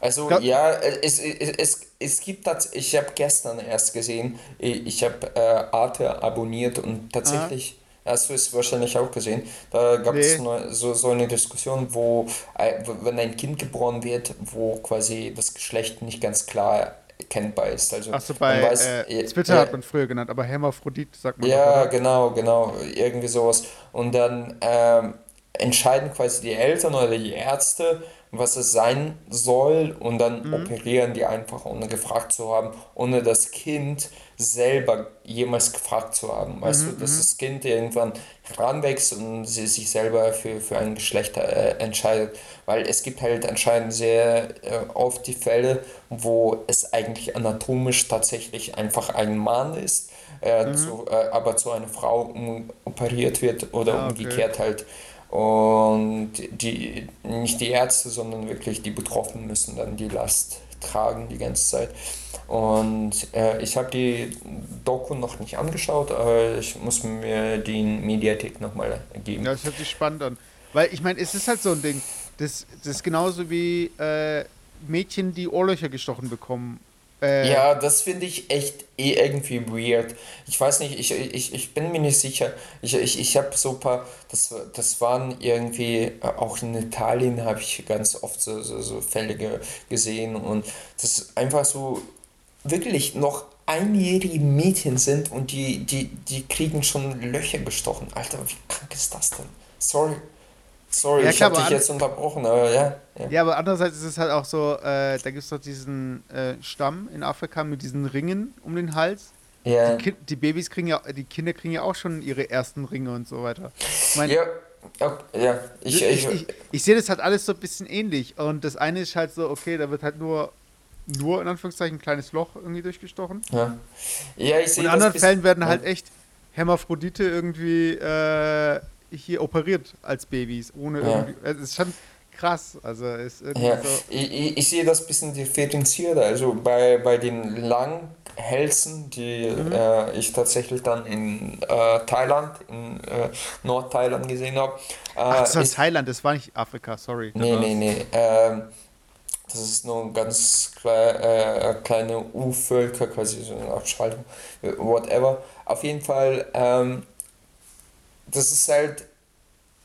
Also Glaub- ja, es, es, es, es gibt das, ich habe gestern erst gesehen, ich habe äh, Arte abonniert und tatsächlich, hast du es wahrscheinlich auch gesehen, da gab es Nee. ne- so, so eine Diskussion, wo, äh, wenn ein Kind geboren wird, wo quasi das Geschlecht nicht ganz klar erkennbar ist. Also Achso, bei man weiß, äh, äh, Twitter äh, hat man früher genannt, aber Hermaphrodit sagt man ja, oder? genau, genau, irgendwie sowas. Und dann ähm, entscheiden quasi die Eltern oder die Ärzte, was es sein soll, und dann Mhm. operieren die einfach, ohne gefragt zu haben, ohne das Kind selber jemals gefragt zu haben. Weißt Mhm, du, dass das Kind irgendwann heranwächst und sie sich selber für, für ein Geschlecht äh, entscheidet. Weil es gibt halt anscheinend sehr äh, oft die Fälle, wo es eigentlich anatomisch tatsächlich einfach ein Mann ist, äh, Mhm. zu, äh, aber zu einer Frau um, operiert wird oder Ah, okay. umgekehrt halt. Und die, nicht die Ärzte, sondern wirklich die Betroffenen müssen dann die Last tragen die ganze Zeit. Und äh, ich habe die Doku noch nicht angeschaut, aber ich muss mir die Mediathek nochmal geben. Ja, das hört sich spannend an. Weil ich meine, es ist halt so ein Ding. Das, das ist genauso wie äh, Mädchen, die Ohrlöcher gestochen bekommen. Äh, Ja, das finde ich echt eh irgendwie weird. Ich weiß nicht, ich, ich, ich bin mir nicht sicher. Ich, ich, ich habe so ein paar, das, das waren irgendwie, auch in Italien habe ich ganz oft so, so, so Fälle ge, gesehen und das ist einfach so wirklich noch einjährige Mädchen sind und die, die, die kriegen schon Löcher gestochen. Alter, wie krank ist das denn? Sorry. Sorry, Ja, ich habe dich jetzt unterbrochen, aber ja. ja. Ja, aber andererseits ist es halt auch so, äh, da gibt es doch diesen äh, Stamm in Afrika mit diesen Ringen um den Hals. Ja. Die, die, Babys kriegen ja, die Kinder kriegen ja auch schon ihre ersten Ringe und so weiter. Ich mein, ja, ja. Ich, ich, ich, ich sehe das halt alles so ein bisschen ähnlich. Und das eine ist halt so, okay, da wird halt nur, nur in Anführungszeichen ein kleines Loch irgendwie durchgestochen. Ja, ja ich sehe Und in anderen Fällen werden halt echt Hermaphrodite irgendwie äh, hier operiert als Babys, ohne ja. irgendwie. Es ist schon krass. Also ist ja. so. Ich, ich, sehe das ein bisschen differenzierter. Also bei, bei den Langhälsen, die mhm. äh, ich tatsächlich dann in äh, Thailand, in äh, Nordthailand gesehen habe. Ach, das war ist, Thailand, das war nicht Afrika, sorry. Nee, nee, nee. Ähm, das ist nur ein ganz klein, äh, kleine U-Völker, quasi so eine Abschaltung, whatever. Auf jeden Fall, ähm, das ist halt,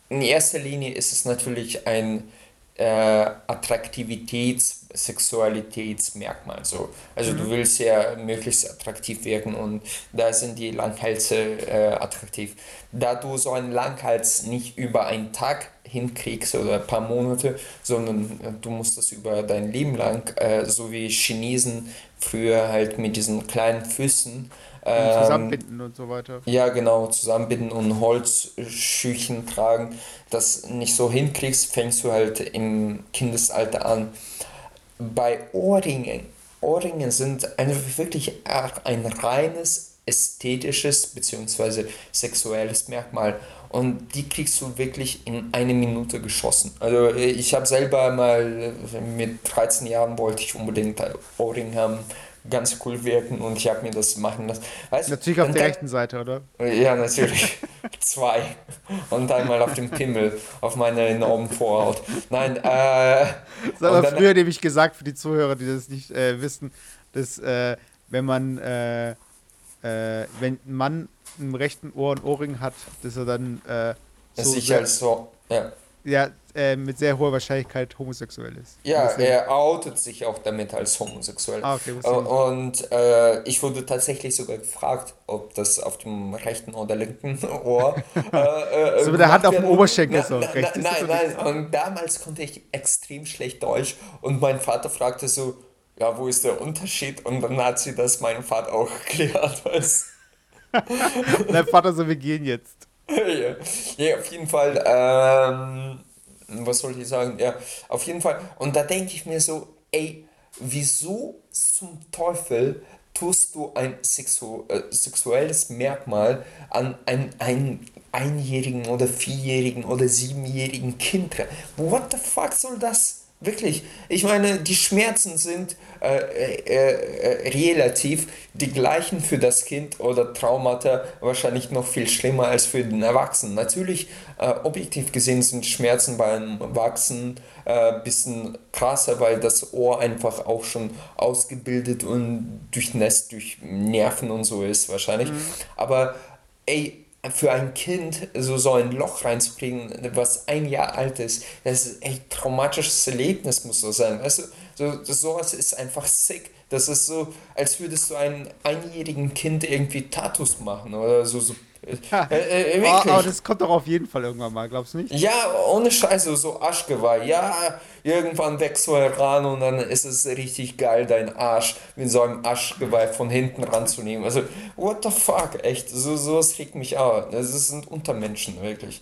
in erster Linie ist es natürlich ein äh, Attraktivitäts-, Sexualitätsmerkmal. So. Also mhm. du willst ja möglichst attraktiv wirken und da sind die Langhälse äh, attraktiv. Da du so einen Langhals nicht über einen Tag hinkriegst oder ein paar Monate, sondern äh, du musst das über dein Leben lang, äh, so wie Chinesen früher halt mit diesen kleinen Füßen ähm, zusammenbinden und so weiter. Ja, genau, zusammenbinden und Holzschüchen tragen. Das nicht so hinkriegst, fängst du halt im Kindesalter an. Bei Ohrringen, Ohrringen sind ein, wirklich ein reines ästhetisches bzw. sexuelles Merkmal und die kriegst du wirklich in eine Minute geschossen. Also ich habe selber mal mit 13 Jahren wollte ich unbedingt Ohrring haben ganz cool wirken und ich habe mir das machen lassen. Weißt, natürlich auf der rechten Seite, oder? Ja, natürlich. <laughs> Zwei. Und einmal auf dem Pimmel, auf meiner enormen Vorhaut. Nein, äh. Das habe ich früher nämlich gesagt, für die Zuhörer, die das nicht äh, wissen, dass, äh, wenn man, äh, äh, wenn ein Mann im rechten Ohr ein Ohrring hat, dass er dann. Äh, so sich als so, ja ja, äh, mit sehr hoher Wahrscheinlichkeit homosexuell ist. Ja, er outet sich auch damit als homosexuell. Ah, okay, und äh, ich wurde tatsächlich sogar gefragt, ob das auf dem rechten oder linken <laughs> Ohr. Äh, äh <laughs> so mit der Hand auf dem Oberschenkel so. Na, na, nein, nein. Und damals konnte ich extrem schlecht Deutsch und mein Vater fragte so, ja, wo ist der Unterschied? Und dann hat sie das meinem Vater auch <laughs> erklärt. Dein Vater so, wir gehen jetzt ja. auf jeden Fall. Ähm, was soll ich sagen? Ja, auf jeden Fall. Und da denke ich mir so, ey, wieso zum Teufel tust du ein sexu äh, sexuelles Merkmal an ein, ein einjährigen oder vierjährigen oder siebenjährigen Kind? What the fuck soll das? Wirklich, ich meine, die Schmerzen sind äh, äh, äh, relativ die gleichen für das Kind oder Traumata wahrscheinlich noch viel schlimmer als für den Erwachsenen. Natürlich, äh, objektiv gesehen sind Schmerzen beim Erwachsenen ein äh, bisschen krasser, weil das Ohr einfach auch schon ausgebildet und durchnässt durch Nerven und so ist wahrscheinlich. Mhm. Aber ey, für ein Kind so, so ein Loch reinzubringen, was ein Jahr alt ist, das ist echt traumatisches Erlebnis, muss so sein. Weißt du, so, sowas ist einfach sick. Das ist so, als würdest du einem einjährigen Kind irgendwie Tattoos machen oder so, so ja. Äh, äh, oh, aber das kommt doch auf jeden Fall irgendwann mal, glaubst du nicht? Ja, ohne Scheiße, so Aschgeweih. Ja, irgendwann wächst du heran und dann ist es richtig geil, deinen Arsch mit so einem Aschgeweih von hinten ranzunehmen. Also, what the fuck, echt. So, sowas regt mich an. Das sind Untermenschen, wirklich.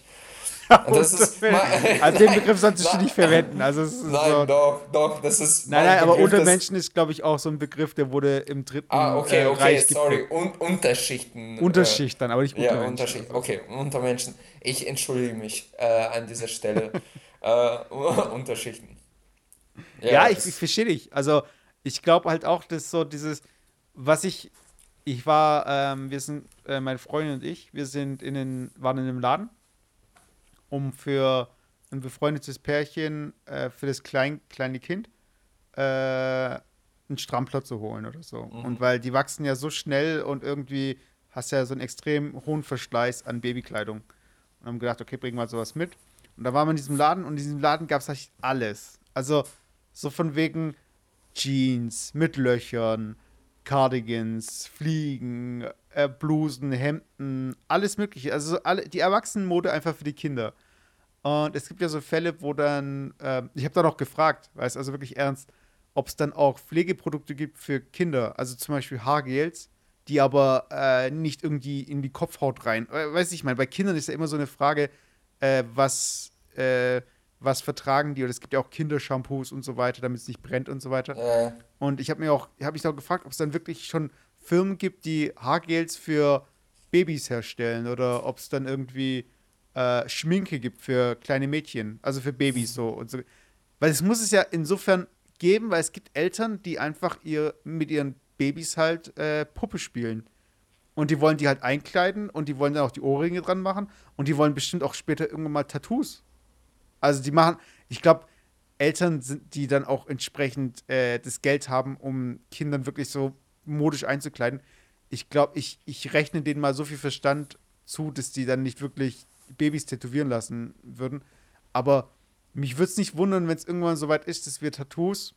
Das ist <laughs> also den Begriff solltest du nicht verwenden. Also nein, so, doch, doch, das ist. Nein, nein, aber Untermenschen ist, glaube ich, auch so ein Begriff, der wurde im dritten ah, okay, äh, okay, Reich sorry, Un Unterschichten. Äh, Unterschicht dann, aber nicht Untermenschen. Ja, Unterschicht, okay, Untermenschen. Ich entschuldige mich äh, an dieser Stelle. <laughs> äh, <laughs> Unterschichten. Ja, ja ich, ich verstehe dich. Also, ich glaube halt auch, dass so dieses, was ich, ich war, ähm, wir sind, äh, meine Freundin und ich, wir sind in den, waren in einem Laden um für ein befreundetes Pärchen äh, für das klein, kleine Kind äh, einen Strampler zu holen oder so. Mhm. Und weil die wachsen ja so schnell und irgendwie hast ja so einen extrem hohen Verschleiß an Babykleidung. Und haben gedacht, okay, bringen wir sowas mit. Und da waren wir in diesem Laden und in diesem Laden gab es eigentlich alles. Also so von wegen Jeans mit Löchern, Cardigans, Fliegen, äh, Blusen, Hemden, alles Mögliche. Also alle, die Erwachsenenmode einfach für die Kinder. Und es gibt ja so Fälle, wo dann, äh, ich habe da noch gefragt, weiß also wirklich ernst, ob es dann auch Pflegeprodukte gibt für Kinder. Also zum Beispiel Haargels, die aber äh, nicht irgendwie in die Kopfhaut rein. Weiß ich, ich meine, bei Kindern ist ja immer so eine Frage, äh, was, äh, was vertragen die? Und es gibt ja auch Kindershampoos und so weiter, damit es nicht brennt und so weiter. Äh, Und ich habe mir auch, habe mich auch gefragt, ob es dann wirklich schon Firmen gibt, die Haargels für Babys herstellen oder ob es dann irgendwie äh, Schminke gibt für kleine Mädchen, also für Babys so und so. Weil es muss es ja insofern geben, weil es gibt Eltern, die einfach ihr mit ihren Babys halt äh, Puppe spielen. Und die wollen die halt einkleiden und die wollen dann auch die Ohrringe dran machen und die wollen bestimmt auch später irgendwann mal Tattoos. Also die machen, ich glaube, Eltern sind, die dann auch entsprechend äh, das Geld haben, um Kindern wirklich so modisch einzukleiden. Ich glaube, ich, ich rechne denen mal so viel Verstand zu, dass die dann nicht wirklich Babys tätowieren lassen würden. Aber mich würde es nicht wundern, wenn es irgendwann so weit ist, dass wir Tattoos,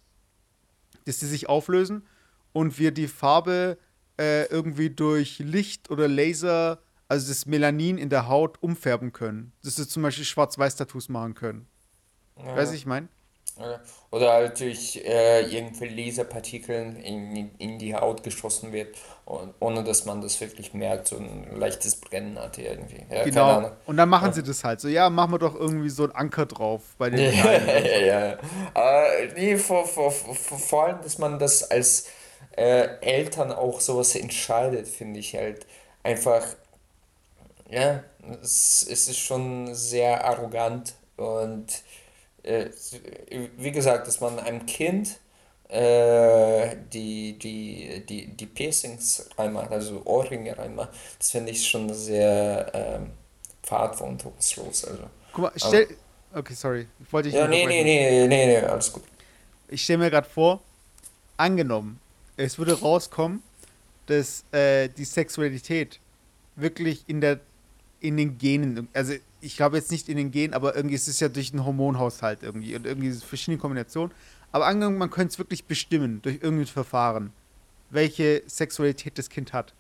dass die sich auflösen und wir die Farbe äh, irgendwie durch Licht oder Laser, also das Melanin in der Haut, umfärben können. Dass wir zum Beispiel Schwarz-Weiß-Tattoos machen können. ja. Weiß ich mein? Ja. Oder halt durch äh, irgendwelche Laserpartikeln in, in die Haut geschossen wird, und, ohne dass man das wirklich merkt, so ein leichtes Brennen hat irgendwie. Ja, Genau. Und dann machen Ja. sie das halt so. Ja, machen wir doch irgendwie so einen Anker drauf bei den <laughs> Ja, ja, ja. Aber nee, vor, vor, vor, vor allem, dass man das als äh, Eltern auch sowas entscheidet, finde ich halt einfach, ja, es, es ist schon sehr arrogant und äh, wie gesagt, dass man einem Kind äh, die, die, die, die Piercings reinmacht, also Ohrringe reinmacht, das finde ich schon sehr ähm, verantwortungslos. Also. Guck mal, stell. Okay, sorry. Ich wollte dich Ja, nee, nee, nee, nee, nee, alles gut. Ich stelle mir gerade vor, angenommen, es würde rauskommen, dass äh, die Sexualität wirklich in der in den Genen, also ich glaube jetzt nicht in den Genen, aber irgendwie ist es ja durch einen Hormonhaushalt irgendwie und irgendwie verschiedene Kombinationen. Aber angenommen, man könnte es wirklich bestimmen durch irgendein Verfahren, welche Sexualität das Kind hat.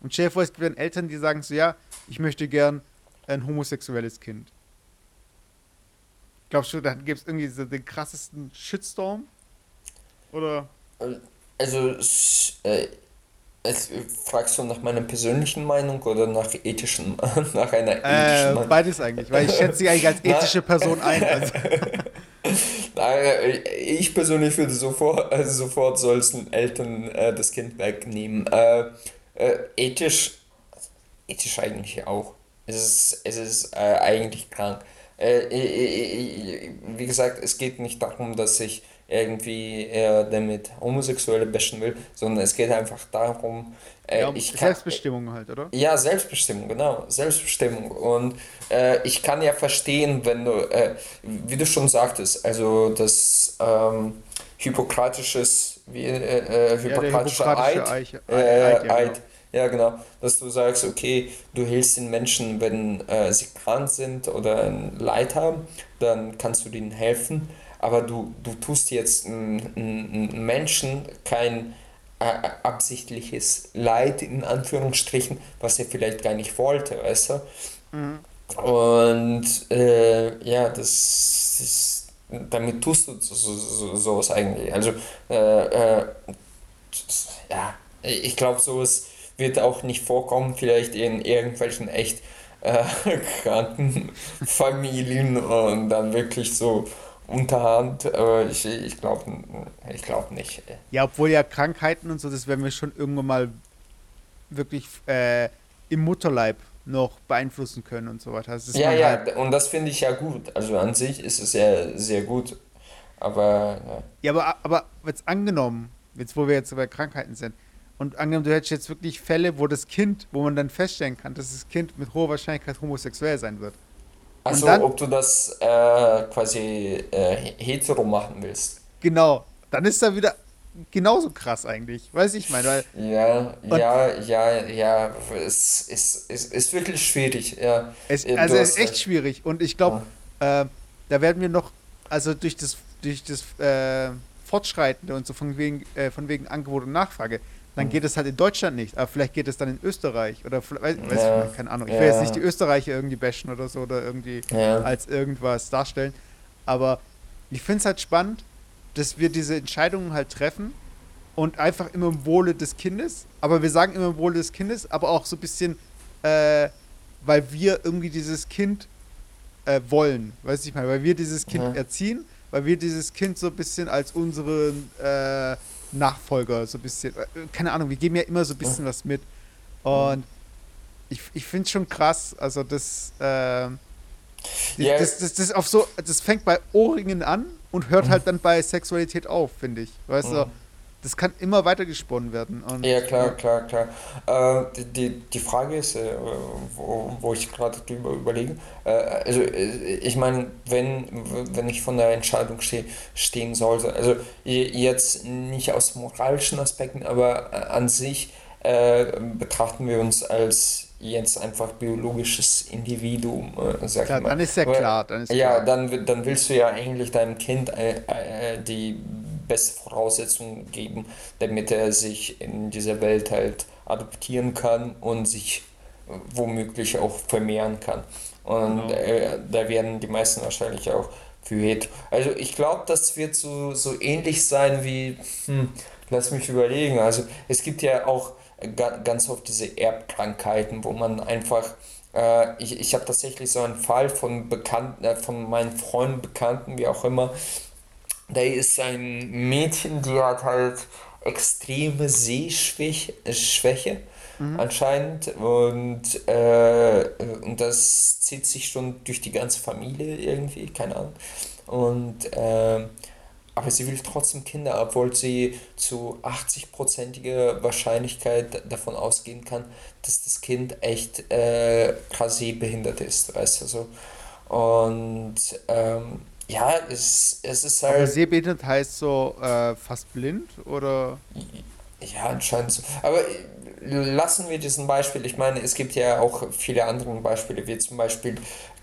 Und stell dir vor, es gibt dann Eltern, die sagen so, ja, ich möchte gern ein homosexuelles Kind. Glaubst du, dann gibt es irgendwie so den krassesten Shitstorm? Oder? Also, äh, es, fragst du nach meiner persönlichen Meinung oder nach ethischen, <laughs> nach einer ethischen Äh, Meinung? beides eigentlich, weil ich schätze sie eigentlich als ethische Person ein. <laughs> Also, Äh, Ich persönlich würde sofort, also sofort sollten Eltern äh, das Kind wegnehmen. Äh, äh, ethisch, ethisch eigentlich auch. Es ist, es ist äh, eigentlich krank. Wie gesagt, es geht nicht darum, dass ich irgendwie äh, damit Homosexuelle bashen will, sondern es geht einfach darum, äh, ja, um ich kann, Selbstbestimmung halt, oder? ja, Selbstbestimmung, genau, Selbstbestimmung. Und äh, ich kann ja verstehen, wenn du, äh, wie du schon sagtest, also das ähm, hippokratisches, wie, äh, äh, Ja, hippokratische hippokratische Eid, Eich- äh, Eid, ja, Eid, genau. ja genau, dass du sagst, okay, du hilfst den Menschen, wenn äh, sie krank sind oder ein Leid haben, dann kannst du denen helfen, aber du, du tust jetzt einem Menschen kein äh, absichtliches Leid in Anführungsstrichen, was er vielleicht gar nicht wollte, weißt du? Mhm. Und äh, ja, das ist, damit tust du so, so, so, sowas eigentlich. Also, äh, äh, ja, ich glaube, sowas wird auch nicht vorkommen, vielleicht in irgendwelchen echt äh, <laughs> kranken Familien und dann wirklich so unterhand, aber ich, ich glaube ich glaub nicht. Ja, obwohl ja Krankheiten und so, das werden wir schon irgendwann mal wirklich äh, im Mutterleib noch beeinflussen können und so weiter. Ja, ja, Halt, und das finde ich ja gut. Also an sich ist es ja sehr gut. Aber ja. ja, aber, aber jetzt angenommen, jetzt wo wir jetzt bei Krankheiten sind, und angenommen, du hättest jetzt wirklich Fälle, wo das Kind, wo man dann feststellen kann, dass das Kind mit hoher Wahrscheinlichkeit homosexuell sein wird. Also, dann- ob du das äh, quasi äh, hetero machen willst. Genau. Dann ist da wieder genauso krass eigentlich. Weiß ich meine, weil Ja, ja, ja, ja, es ist, ist, ist wirklich schwierig, ja. Es, Ja, also es ist echt schwierig und ich glaube, äh, da werden wir noch, also durch das, durch das äh, Fortschreitende und so von wegen, äh, von wegen Angebot und Nachfrage, dann geht es halt in Deutschland nicht, aber vielleicht geht es dann in Österreich oder vielleicht, weiß, weiß Ja. ich nicht, keine Ahnung. Ich will Ja. jetzt nicht die Österreicher irgendwie bashen oder so oder irgendwie Ja. als irgendwas darstellen, aber ich finde es halt spannend, dass wir diese Entscheidungen halt treffen und einfach immer im Wohle des Kindes. Aber wir sagen immer im Wohle des Kindes, aber auch so ein bisschen, äh, weil wir irgendwie dieses Kind äh, wollen, weißt du, ich meine, weil wir dieses Kind erziehen, weil wir dieses Kind so ein bisschen als unseren äh, Nachfolger, so ein bisschen, äh, keine Ahnung, wir geben ja immer so ein bisschen was mit. Und ich, ich finde es schon krass, also das, äh, yeah. das, das, das, auf so, das fängt bei Ohrringen an und hört mhm. halt dann bei Sexualität auf, finde ich. Weißt mhm. du? Das kann immer weiter gesponnen werden. Und, ja, klar, klar, klar. Äh, die, die Frage ist, äh, wo, wo ich gerade drüber überlege, äh, also äh, ich meine, wenn, wenn ich von der Entscheidung ste stehen sollte, also jetzt nicht aus moralischen Aspekten, aber äh, an sich äh, betrachten wir uns als jetzt einfach biologisches Individuum, äh, sag ja, mal. Dann ist ja klar. Dann ist ja, klar. Dann, dann willst du ja eigentlich deinem Kind äh, äh, die beste Voraussetzungen geben, damit er sich in dieser Welt halt adoptieren kann und sich womöglich auch vermehren kann. Und genau. äh, da werden die meisten wahrscheinlich auch für hetero. Also ich glaube, das wird so, so ähnlich sein wie, hm, lass mich überlegen, also es gibt ja auch ganz oft diese Erbkrankheiten, wo man einfach äh, ich, ich habe tatsächlich so einen Fall von Bekannten, äh, von meinen Freunden, Bekannten, wie auch immer, da ist ein Mädchen, die hat halt extreme Sehschwäche mhm. anscheinend und, äh, und das zieht sich schon durch die ganze Familie irgendwie, keine Ahnung. Und äh, aber sie will trotzdem Kinder, obwohl sie zu 80-prozentiger Wahrscheinlichkeit davon ausgehen kann, dass das Kind echt äh, quasi behindert ist, weißt du so. Und ähm, ja, es, es ist halt. Aber sehbehindert heißt so äh, fast blind oder? Ja, anscheinend so. Aber äh, lassen wir diesen Beispiel. Ich meine, es gibt ja auch viele andere Beispiele, wie zum Beispiel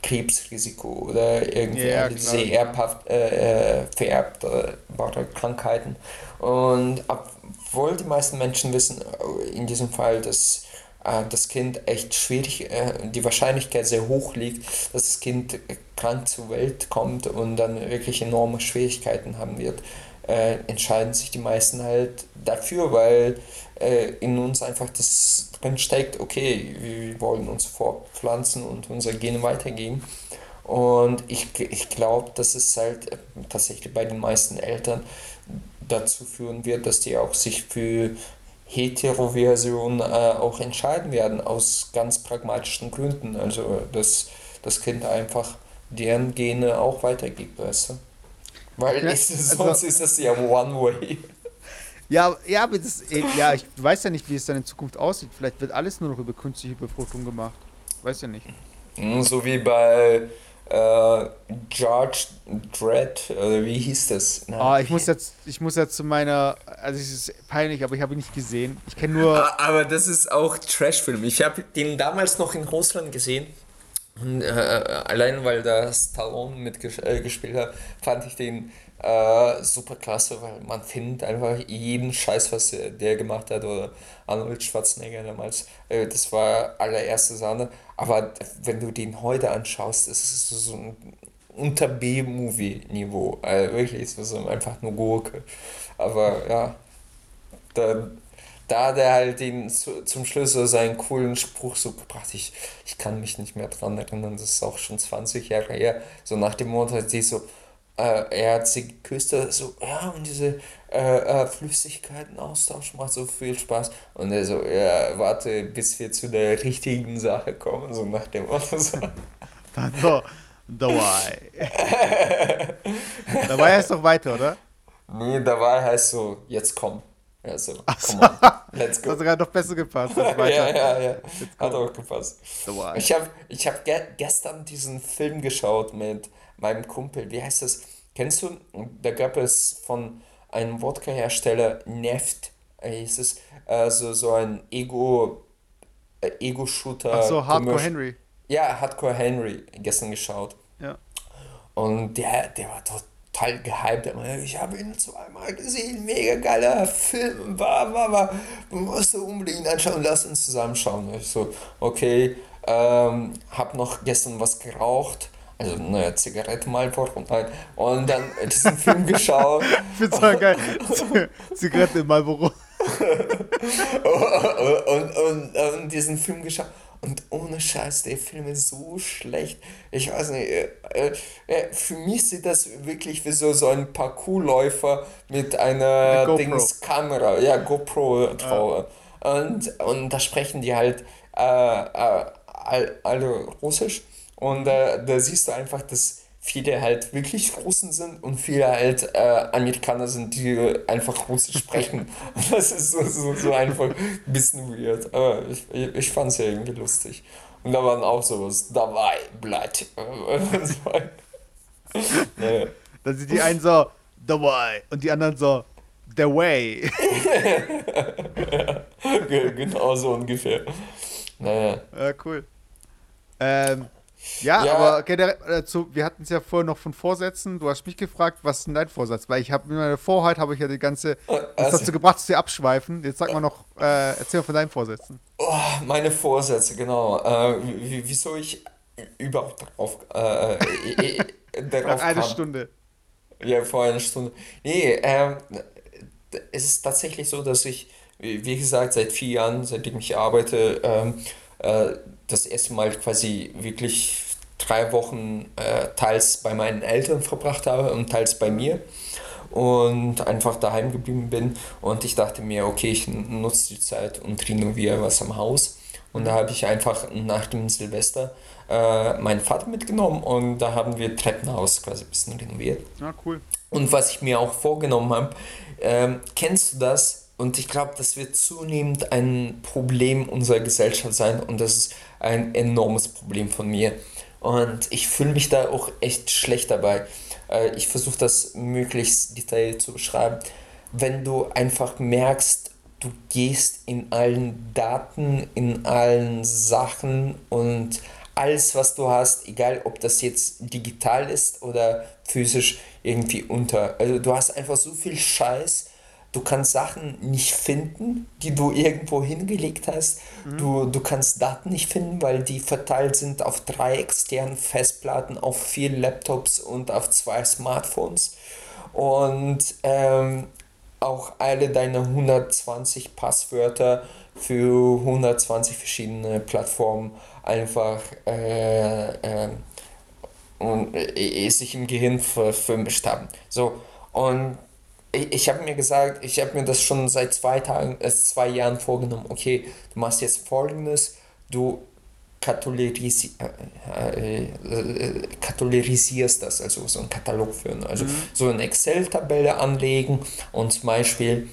Krebsrisiko oder irgendwie ja, diese erbhaft, äh, äh vererbbare Krankheiten. Und obwohl die meisten Menschen wissen, äh, in diesem Fall, dass äh, das Kind echt schwierig, äh, die Wahrscheinlichkeit sehr hoch liegt, dass das Kind krank zur Welt kommt und dann wirklich enorme Schwierigkeiten haben wird, äh, entscheiden sich die meisten halt dafür, weil in uns einfach das steckt, okay, wir wollen uns fortpflanzen und unsere Gene weitergeben. Und ich, ich glaube, dass es halt äh, tatsächlich bei den meisten Eltern dazu führen wird, dass die auch sich für Heteroversion äh, auch entscheiden werden, aus ganz pragmatischen Gründen. Also, dass das Kind einfach deren Gene auch weitergibt, weißt du? Weil ja, ist, sonst also, ist das ja One-Way. Ja, ja, aber das, äh, ja, ich weiß ja nicht, wie es dann in Zukunft aussieht. Vielleicht wird alles nur noch über künstliche Befruchtung gemacht. Weiß ja nicht. Hm, so wie bei äh, George Dredd, oder wie hieß das? Ah, ich muss jetzt, ich muss jetzt zu meiner, also es ist peinlich, aber ich habe ihn nicht gesehen. Ich kenne nur. Aber das ist auch Trashfilm. Ich habe den damals noch in Russland gesehen. Und, äh, allein weil da Stallone mitgespielt äh, hat, fand ich den äh, super klasse, weil man findet einfach jeden Scheiß, was der, gemacht hat, oder Arnold Schwarzenegger damals. Äh, das war allererste Sahne. Aber wenn du den heute anschaust, ist es so ein unter B-Movie-Niveau. Also wirklich, ist es einfach nur Gurke. Aber ja, da, da hat er halt den zu, zum Schluss so seinen coolen Spruch so gebracht. Ich, ich kann mich nicht mehr dran erinnern, das ist auch schon 20 Jahre her. So nach dem Motto, die so, äh, er hat sie geküsst, so, ja, und diese äh, äh, Flüssigkeiten austauschen macht so viel Spaß. Und er so, ja, warte, bis wir zu der richtigen Sache kommen, so nach dem Motto. So. <laughs> So, dabei. dabei heißt doch weiter, oder? Nee, dabei heißt so, jetzt komm. Ja, so, come on, let's go. Das hat sogar noch besser gepasst. <laughs> ja, ja, ja. Hat auch gepasst. Ich habe ich hab ge gestern diesen Film geschaut mit meinem Kumpel. Wie heißt das? Kennst du? Da gab es von einem Wodka-Hersteller Neft, hieß es, also so ein Ego, äh, Ego-Shooter. Ach so, Hardcore Henry. Ja, Hardcore Henry, gestern geschaut. Ja. Und der, der war total total gehypt. Ich habe ihn zweimal gesehen, mega geiler Film, war, war, war. Musst du unbedingt anschauen, lass uns zusammen schauen. Ich so, okay, ähm, hab noch gestern was geraucht. also eine Zigarette Marlboro nein. und dann diesen Film <laughs> geschaut. Ich find's voll geil. <laughs> Zigarette Marlboro. <laughs> und, und, und, diesen Film geschaut. Und ohne Scheiß, der Film ist so schlecht. Ich weiß nicht, äh, äh, für mich sieht das wirklich wie so, so ein Parkourläufer mit einer Dings-Kamera, ja, GoPro drauf. Ja. Und, und da sprechen die halt äh, äh, alle Russisch. Und äh, da siehst du einfach, dass viele halt wirklich Russen sind und viele halt äh, Amerikaner sind, die einfach Russisch sprechen. <laughs> <laughs> das ist so, so, so einfach ein bisschen weird. Aber ich, ich, ich fand es ja irgendwie lustig. Und da waren auch sowas, dabei, Blatt. <laughs> naja. Dann sind die einen so, dabei und die anderen so, the way. genau so ungefähr. Naja. Ja, cool. Ähm, ja, ja, aber generell, dazu, wir hatten es ja vorher noch von Vorsätzen. Du hast mich gefragt, was ist denn dein Vorsatz? Weil ich habe in meiner Vorheit habe ich ja die ganze oh, also, dazu gebracht, dass wir abschweifen. Jetzt sag mal noch, äh, erzähl mal von deinen Vorsätzen. Oh, meine Vorsätze, genau. Äh, wieso ich überhaupt darauf, äh, äh, äh <laughs> darauf Eine kam. Stunde. Ja, vor einer Stunde. Nee, ähm, es ist tatsächlich so, dass ich, wie gesagt, seit vier Jahren, seitdem ich arbeite, ähm, äh, das erste Mal quasi wirklich drei Wochen äh, teils bei meinen Eltern verbracht habe und teils bei mir und einfach daheim geblieben bin und ich dachte mir, okay, ich nutze die Zeit und renoviere was am Haus und da habe ich einfach nach dem Silvester äh, meinen Vater mitgenommen und da haben wir Treppenhaus quasi ein bisschen renoviert. Ah, cool. Und was ich mir auch vorgenommen habe, äh, kennst du das, und ich glaube, das wird zunehmend ein Problem unserer Gesellschaft sein und das ist ein enormes Problem von mir. Und ich fühle mich da auch echt schlecht dabei. Äh, ich versuche das möglichst detailliert zu beschreiben. Wenn du einfach merkst, du gehst in allen Daten, in allen Sachen und alles, was du hast, egal ob das jetzt digital ist oder physisch, irgendwie unter. Also du hast einfach so viel Scheiß, Du kannst Sachen nicht finden, die du irgendwo hingelegt hast. Mhm. Du, du kannst Daten nicht finden, weil die verteilt sind auf drei externen Festplatten, auf vier Laptops und auf zwei Smartphones. Und ähm, auch alle deine 120 Passwörter für 120 verschiedene Plattformen einfach äh, äh, und, äh, sich im Gehirn vermischt haben. So, und ich, ich habe mir gesagt, ich habe mir das schon seit zwei Tagen, äh, zwei Jahren vorgenommen. Okay, du machst jetzt folgendes, du katholerisi äh, äh, äh, katholirisierst das, also so einen Katalog führen, also mhm. so eine Excel-Tabelle anlegen und zum Beispiel,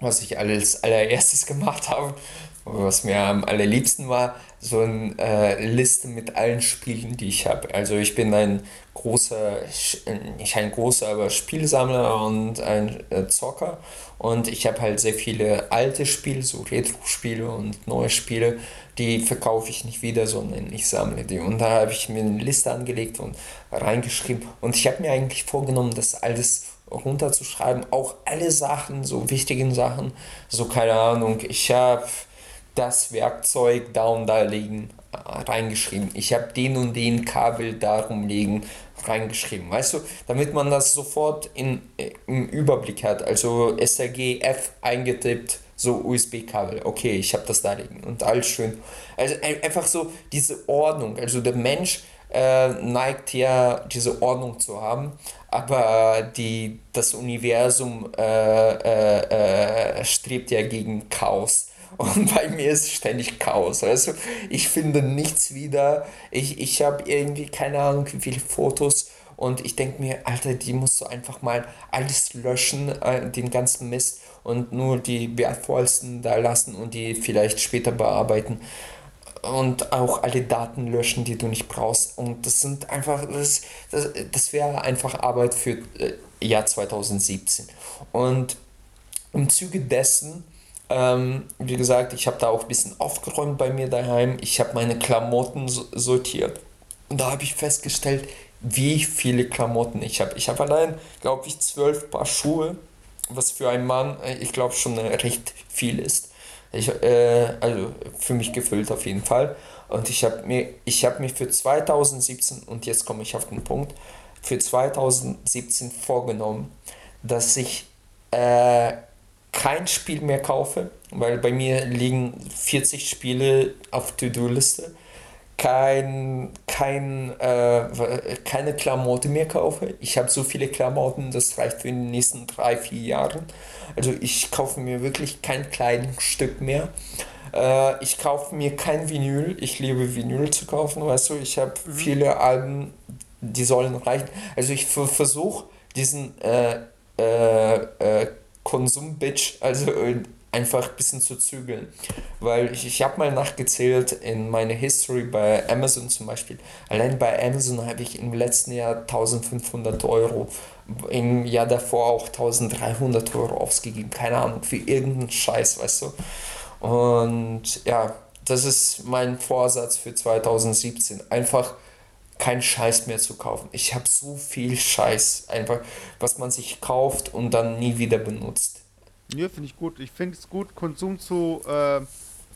was ich als allererstes gemacht <laughs> habe, was mir am allerliebsten war, so eine äh, Liste mit allen Spielen, die ich habe. Also ich bin ein großer, nicht ein großer, aber Spielsammler und ein äh, Zocker. Und ich habe halt sehr viele alte Spiele, so Retro-Spiele und neue Spiele, die verkaufe ich nicht wieder, sondern ich sammle die. Und da habe ich mir eine Liste angelegt und reingeschrieben. Und ich habe mir eigentlich vorgenommen, das alles runterzuschreiben, auch alle Sachen, so wichtigen Sachen, so keine Ahnung, ich habe das Werkzeug da und da liegen äh, reingeschrieben. Ich habe den und den Kabel darum liegen reingeschrieben. Weißt du, damit man das sofort in, äh, im Überblick hat. Also SRG F eingetippt, so USB-Kabel. Okay, ich habe das da liegen und alles schön. Also einfach so diese Ordnung. Also der Mensch äh, neigt ja diese Ordnung zu haben, aber die, das Universum äh, äh, äh strebt ja gegen Chaos. Und bei mir ist ständig Chaos. Also ich finde nichts wieder. Ich, ich habe irgendwie keine Ahnung, wie viele Fotos. Und ich denke mir, Alter, die musst du einfach mal alles löschen, äh, den ganzen Mist und nur die wertvollsten da lassen und die vielleicht später bearbeiten. Und auch alle Daten löschen, die du nicht brauchst. Und das sind einfach, das, das, das wäre einfach Arbeit für äh, Jahr 2017. Und im Zuge dessen ähm, wie gesagt, ich habe da auch ein bisschen aufgeräumt bei mir daheim. Ich habe meine Klamotten sortiert. Und da habe ich festgestellt, wie viele Klamotten ich habe. Ich habe allein, glaube ich, zwölf Paar Schuhe, was für einen Mann, äh, ich glaube, schon recht viel ist. Ich, äh, also für mich gefüllt auf jeden Fall. Und ich habe mir, ich habe mir für 2017, und jetzt komme ich auf den Punkt, für 2017 vorgenommen, dass ich äh, kein Spiel mehr kaufe, weil bei mir liegen 40 Spiele auf To-Do-Liste. Kein, kein, äh, keine Klamotten mehr kaufe. Ich habe so viele Klamotten, das reicht für die nächsten drei, vier Jahre. Also ich kaufe mir wirklich kein Kleidungsstück mehr. Äh, ich kaufe mir kein Vinyl. Ich liebe Vinyl zu kaufen, weißt du. Ich habe mhm. viele Alben, die sollen reichen. Also ich versuche diesen äh, äh, äh, Konsum-Bitch, also äh, einfach ein bisschen zu zügeln. Weil ich, ich habe mal nachgezählt in meine History bei Amazon zum Beispiel. Allein bei Amazon habe ich im letzten Jahr 1500 Euro, im Jahr davor auch 1300 Euro ausgegeben. Keine Ahnung, für irgendeinen Scheiß, weißt du. Und ja, das ist mein Vorsatz für 2017. Einfach keinen Scheiß mehr zu kaufen. Ich habe so viel Scheiß, einfach, was man sich kauft und dann nie wieder benutzt. Ja, finde ich gut. Ich finde es gut, Konsum zu äh,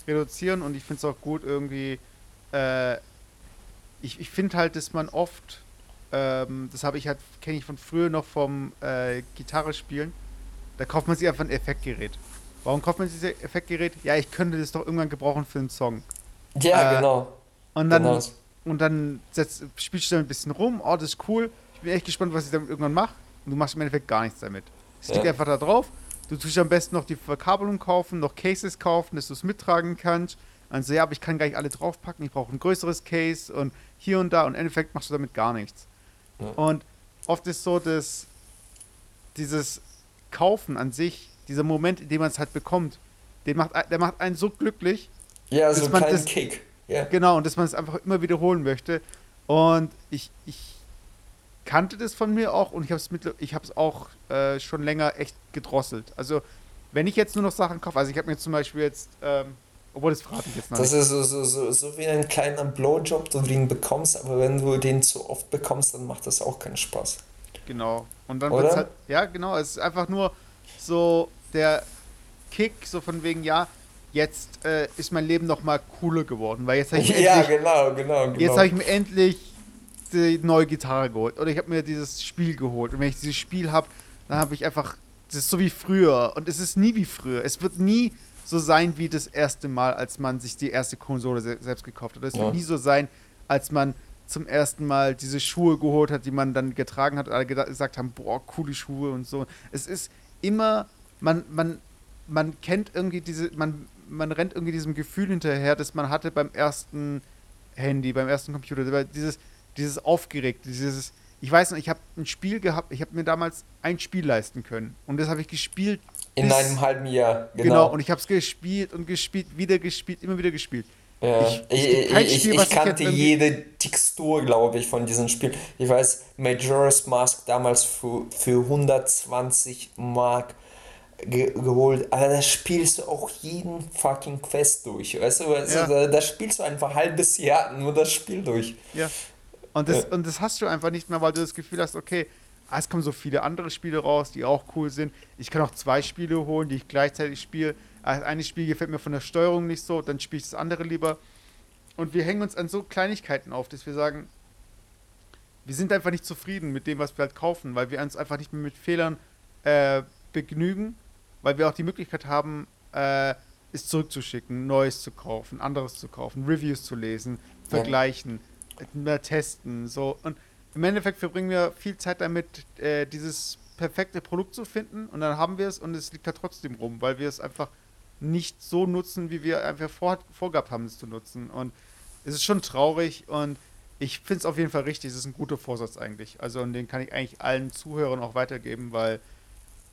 reduzieren und ich finde es auch gut, irgendwie. Äh, ich ich finde halt, dass man oft, ähm, das habe ich halt, kenne ich von früher noch vom äh, Gitarre spielen, da kauft man sich einfach ein Effektgerät. Warum kauft man sich dieses Effektgerät? Ja, ich könnte das doch irgendwann gebrauchen für einen Song. Ja, äh, genau. Und dann, genau. Und dann setzt, spielst du damit ein bisschen rum. Oh, das ist cool. Ich bin echt gespannt, was ich damit irgendwann mache. Und du machst im Endeffekt gar nichts damit. Es liegt ja. einfach da drauf. Du tust am besten noch die Verkabelung kaufen, noch Cases kaufen, dass du es mittragen kannst. Also ja, aber ich kann gar nicht alle draufpacken. Ich brauche ein größeres Case und hier und da. Und im Endeffekt machst du damit gar nichts. Ja. Und oft ist so, dass dieses Kaufen an sich dieser Moment, in dem man es halt bekommt, den macht, der macht einen so glücklich. Ja, so einen kleinen das, Kick. Ja. Genau, und dass man es einfach immer wiederholen möchte. Und ich, ich kannte das von mir auch und ich habe es ich habe es auch äh, schon länger echt gedrosselt. Also wenn ich jetzt nur noch Sachen kaufe, also ich habe mir zum Beispiel jetzt, ähm, obwohl das verrate ich jetzt noch Das nicht. ist so, so, so, so wie ein kleiner Blowjob, du den bekommst, aber wenn du den zu oft bekommst, dann macht das auch keinen Spaß. Genau. Und dann wird es halt, ja genau, es ist einfach nur so, der Kick, so von wegen, ja, jetzt äh, ist mein Leben noch mal cooler geworden, weil jetzt habe ich <laughs> ja, endlich, genau, genau, genau. Jetzt habe ich mir endlich die neue Gitarre geholt oder ich habe mir dieses Spiel geholt und wenn ich dieses Spiel habe, dann habe ich einfach das ist so wie früher und es ist nie wie früher. Es wird nie so sein wie das erste Mal, als man sich die erste Konsole se selbst gekauft hat. Es ja. wird nie so sein, als man zum ersten Mal diese Schuhe geholt hat, die man dann getragen hat und alle gesagt haben, boah, coole Schuhe und so. Es ist immer man, man, man kennt irgendwie diese, man, man rennt irgendwie diesem Gefühl hinterher, das man hatte beim ersten Handy, beim ersten Computer. Dieses, dieses aufgeregt, dieses, ich weiß noch, ich habe ein Spiel gehabt, ich habe mir damals ein Spiel leisten können und das habe ich gespielt. In einem halben Jahr, genau. Genau, und ich habe es gespielt und gespielt, wieder gespielt, immer wieder gespielt. Ja. Ich, ich, ich, Spiel, ich kannte jede Textur, glaube ich, von diesem Spiel. Ich weiß, Majora's Mask damals für, für 120 Mark ge geholt, aber da spielst du auch jeden fucking Quest durch, weißt du, weißt ja. du da, spielst du einfach ein halbes Jahr nur das Spiel durch. Ja. Und das, ja. und das hast du einfach nicht mehr, weil du das Gefühl hast, okay, ah, es kommen so viele andere Spiele raus, die auch cool sind. Ich kann auch zwei Spiele holen, die ich gleichzeitig spiele. Das eine Spiel gefällt mir von der Steuerung nicht so, dann spiele ich das andere lieber. Und wir hängen uns an so Kleinigkeiten auf, dass wir sagen, wir sind einfach nicht zufrieden mit dem, was wir halt kaufen, weil wir uns einfach nicht mehr mit Fehlern äh, begnügen weil wir auch die Möglichkeit haben, äh, es zurückzuschicken, Neues zu kaufen, anderes zu kaufen, Reviews zu lesen, vergleichen, ja. testen, so. Und im Endeffekt verbringen wir viel Zeit damit, äh, dieses perfekte Produkt zu finden und dann haben wir es und es liegt da trotzdem rum, weil wir es einfach nicht so nutzen, wie wir einfach vor, vorgehabt haben, es zu nutzen. Und es ist schon traurig und ich finde es auf jeden Fall richtig. Es ist ein guter Vorsatz eigentlich. Also, und den kann ich eigentlich allen Zuhörern auch weitergeben, weil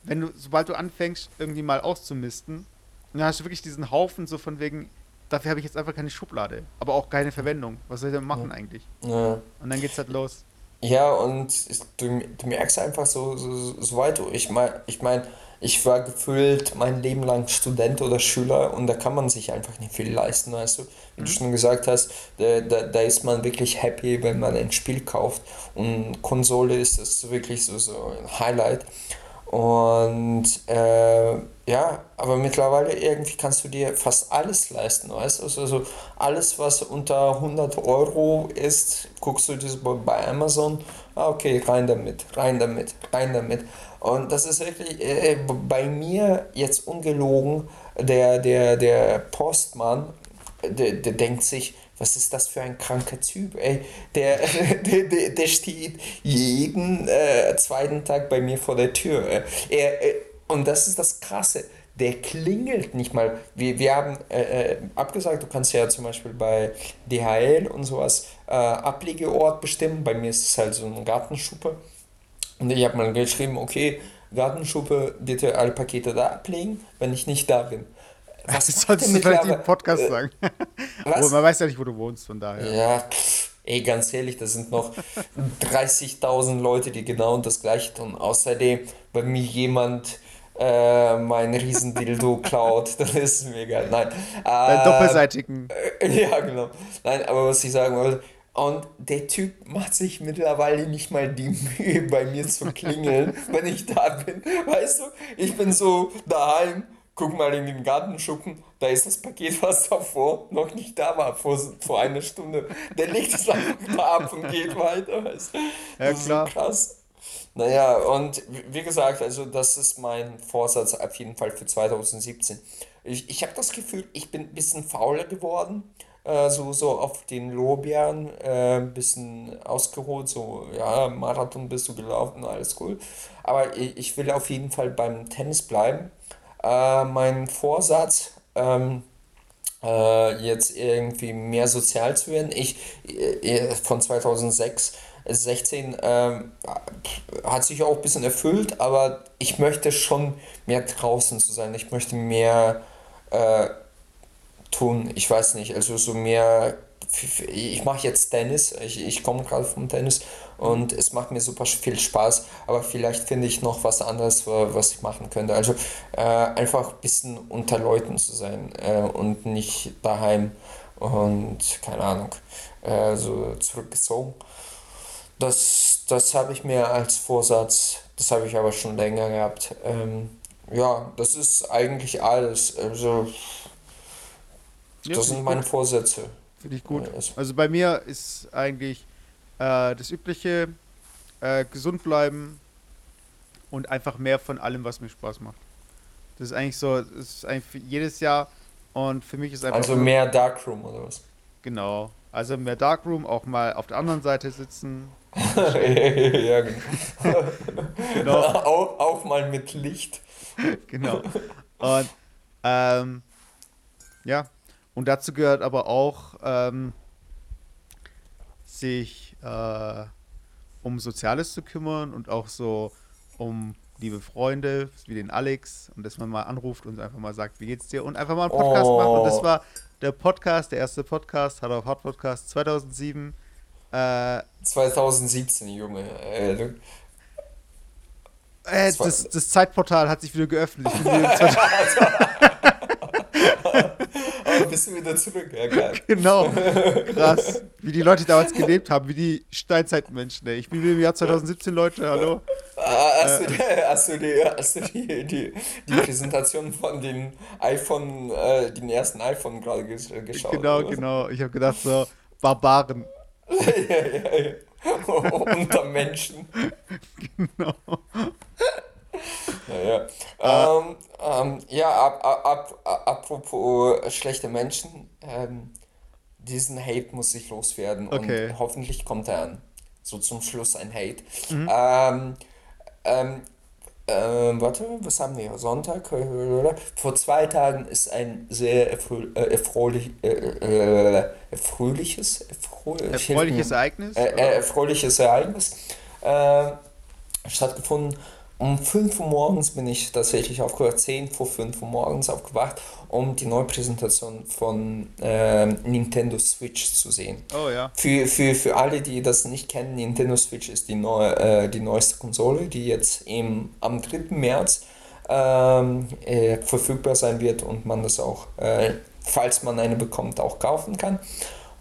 wenn du, sobald du anfängst, irgendwie mal auszumisten, dann hast du wirklich diesen Haufen so von wegen, dafür habe ich jetzt einfach keine Schublade, aber auch keine Verwendung. Was soll ich denn machen eigentlich? Ja. Und dann geht's halt los. Ja, und du, du merkst einfach so, so, so weit, ich meine, ich mein, ich war gefühlt mein Leben lang Student oder Schüler und da kann man sich einfach nicht viel leisten, weißt du. Wie mhm. du schon gesagt hast, da, da, da ist man wirklich happy, wenn man ein Spiel kauft und Konsole ist das wirklich so, so ein Highlight. Und äh, ja, aber mittlerweile irgendwie kannst du dir fast alles leisten, weißt du? Also alles, was unter 100 Euro ist, guckst du das bei Amazon, ah, okay, rein damit, rein damit, rein damit. Und das ist wirklich äh, bei mir jetzt ungelogen, der, der, der Postmann, der, der denkt sich, was ist das für ein kranker Typ, ey? Der, <laughs> der, der, der steht jeden äh, zweiten Tag bei mir vor der Tür. Er, äh, und das ist das Krasse. Der klingelt nicht mal. Wir, wir haben äh, äh abgesagt, du kannst ja zum Beispiel bei DHL und sowas äh, Ablegeort bestimmen. Bei mir ist es halt so eine Gartenschuppe. Und ich habe mal geschrieben, okay, Gartenschuppe, bitte alle Pakete da ablegen, wenn ich nicht da bin. Was sollst du vielleicht im Podcast äh, sagen? Was? man weiß ja nicht, wo du wohnst, von daher. Ja, pff, ey, ganz ehrlich, das sind noch 30.000 Leute, die genau das Gleiche tun. Außerdem, wenn mir jemand äh, mein Riesendildo klaut, <laughs> dann ist es mir egal. Nein. Äh, doppelseitigen. Äh, <laughs> ja, genau. Nein, aber was ich sagen wollte, und der Typ macht sich mittlerweile nicht mal die Mühe, bei mir zu klingeln, <laughs> wenn ich da bin. Weißt du, ich bin so daheim, guck mal in den Gartenschuppen, da ist das Paket, was davor noch nicht da war, vor, vor einer Stunde. Der legt es einfach da ab und geht weiter. Weißt? Ja, das klar. Ist so krass. Naja, und wie gesagt, also das ist mein Vorsatz auf jeden Fall für 2017. Ich, ich habe das Gefühl, ich bin ein bisschen fauler geworden äh, so, so auf den Lorbeeren äh, ein bisschen ausgeholt, so, ja, Marathon bist du gelaufen, alles cool. Aber ich, ich will auf jeden Fall beim Tennis bleiben. Äh, mein Vorsatz, ähm, äh, jetzt irgendwie mehr sozial zu werden, ich äh, von 2006 16 ähm, hat sich auch ein bisschen erfüllt, aber ich möchte schon mehr draußen zu sein. Ich möchte mehr äh, tun. Ich weiß nicht, also so mehr. Ich mache jetzt Tennis, ich, ich komme gerade vom Tennis und es macht mir super viel Spaß, aber vielleicht finde ich noch was anderes, was ich machen könnte. Also äh, einfach ein bisschen unter Leuten zu sein äh, und nicht daheim und keine Ahnung, äh, so zurückgezogen. Das, das habe ich mir als Vorsatz, das habe ich aber schon länger gehabt. Ähm, ja, das ist eigentlich alles. Also ja, das sind meine gut. Vorsätze. Finde ich gut. Also bei mir ist eigentlich äh, das Übliche, äh, gesund bleiben und einfach mehr von allem, was mir Spaß macht. Das ist eigentlich so, das ist eigentlich jedes Jahr und für mich ist einfach. Also mehr Darkroom oder was? Genau. Also mehr Darkroom, auch mal auf der anderen Seite sitzen. <laughs> ja, genau. genau. <laughs> Auch, auch mal mit Licht. <laughs> genau. Und ähm, ja, und dazu gehört aber auch, ähm, sich äh, um Soziales zu kümmern und auch so um liebe Freunde, wie den Alex, und dass man mal anruft und einfach mal sagt, wie geht's dir? Und einfach mal einen Podcast oh. macht. Und das war der Podcast, der erste Podcast, hat auf Hot Podcast 2007. Äh, 2017, Junge. Äh, äh, das, das, Zeitportal hat sich wieder geöffnet. Ich bin wieder <laughs> <laughs> bist du wieder zurück. Ja, geil. <laughs> Genau. <laughs> Krass. Wie die Leute damals gelebt haben, wie die Steinzeitmenschen. Ey. Ich bin im Jahr 2017, Leute, hallo. Ah, hast, du, äh. hast du, die, hast du die, die, die Präsentation von den iPhone, äh, den ersten iPhone gerade geschaut? Genau, genau. Ich habe gedacht, so, Barbaren. <laughs> ja, ja, ja. Unter Menschen. Genau. Naja. Ah. Ähm, ähm, ja, ab, ab, ab, apropos schlechte Menschen, ähm, diesen Hate muss ich loswerden okay. und hoffentlich kommt er an. So zum Schluss ein Hate. Mhm. Ähm, ähm, ähm, warte, was haben wir? Sonntag? Vor zwei Tagen ist ein sehr erfrö äh, erfreulich, äh, äh, erfröhliches, erfreuliches Ereignis? Äh, äh, erfreuliches Ereignis äh, stattgefunden. Um 5 Uhr morgens bin ich tatsächlich aufgewacht, 10 vor 5 Uhr morgens aufgewacht, um die neue Präsentation von äh, Nintendo Switch zu sehen. Oh ja. Für, für, für alle, die das nicht kennen, Nintendo Switch ist die, neue, äh, die neueste Konsole, die jetzt im, am 3. März ähm, äh, verfügbar sein wird und man das auch, äh, falls man eine bekommt, auch kaufen kann.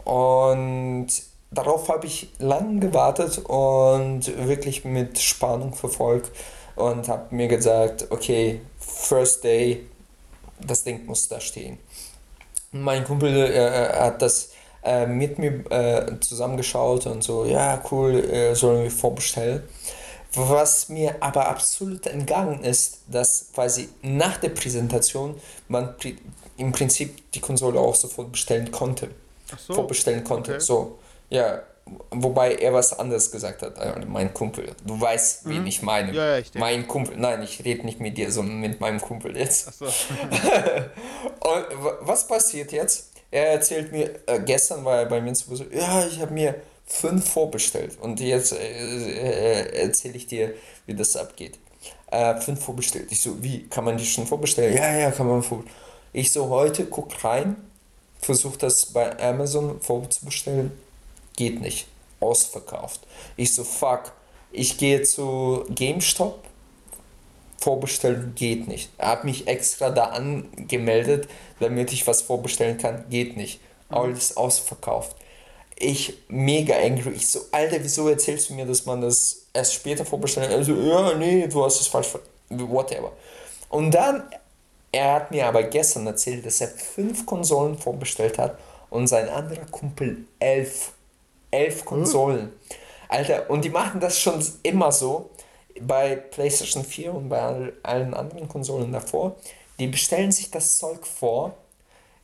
Und darauf habe ich lange gewartet und wirklich mit Spannung verfolgt und habe mir gesagt, okay, First Day, das Ding muss da stehen. Mein Kumpel äh, hat das äh, mit mir äh, zusammengeschaut und so, ja, cool, äh, sollen wir vorbestellen. Was mir aber absolut entgangen ist, dass quasi nach der Präsentation man pri im Prinzip die Konsole auch sofort bestellen konnte. Ach so. Vorbestellen konnte. Okay. So, ja. Wobei er was anderes gesagt hat, mein Kumpel. Du weißt, wen ich meine. Mhm. Ja, ja, ich mein Kumpel. Nein, ich rede nicht mit dir, sondern mit meinem Kumpel jetzt. Achso. <laughs> Und wa- was passiert jetzt? Er erzählt mir, äh, gestern war er bei mir zu Besuch, ja, ich habe mir fünf vorbestellt. Und jetzt äh, äh, erzähle ich dir, wie das abgeht. Äh, fünf vorbestellt. Ich so, wie, kann man die schon vorbestellen? Ja, ja, kann man vorbestellen. Ich so, heute guck rein, versuche das bei Amazon vorzubestellen. Geht nicht. Ausverkauft. Ich so, fuck. Ich gehe zu GameStop, vorbestellen geht nicht. Er hat mich extra da angemeldet, damit ich was vorbestellen kann, geht nicht. Alles ausverkauft. Ich mega angry. Ich so, Alter, wieso erzählst du mir, dass man das erst später vorbestellen kann? Also, ja, nee, du hast es falsch, ver- whatever. Und dann, er hat mir aber gestern erzählt, dass er fünf Konsolen vorbestellt hat und sein anderer Kumpel elf. Elf Konsolen. Alter, und die machen das schon immer so bei PlayStation 4 und bei all- allen anderen Konsolen davor. Die bestellen sich das Zeug vor,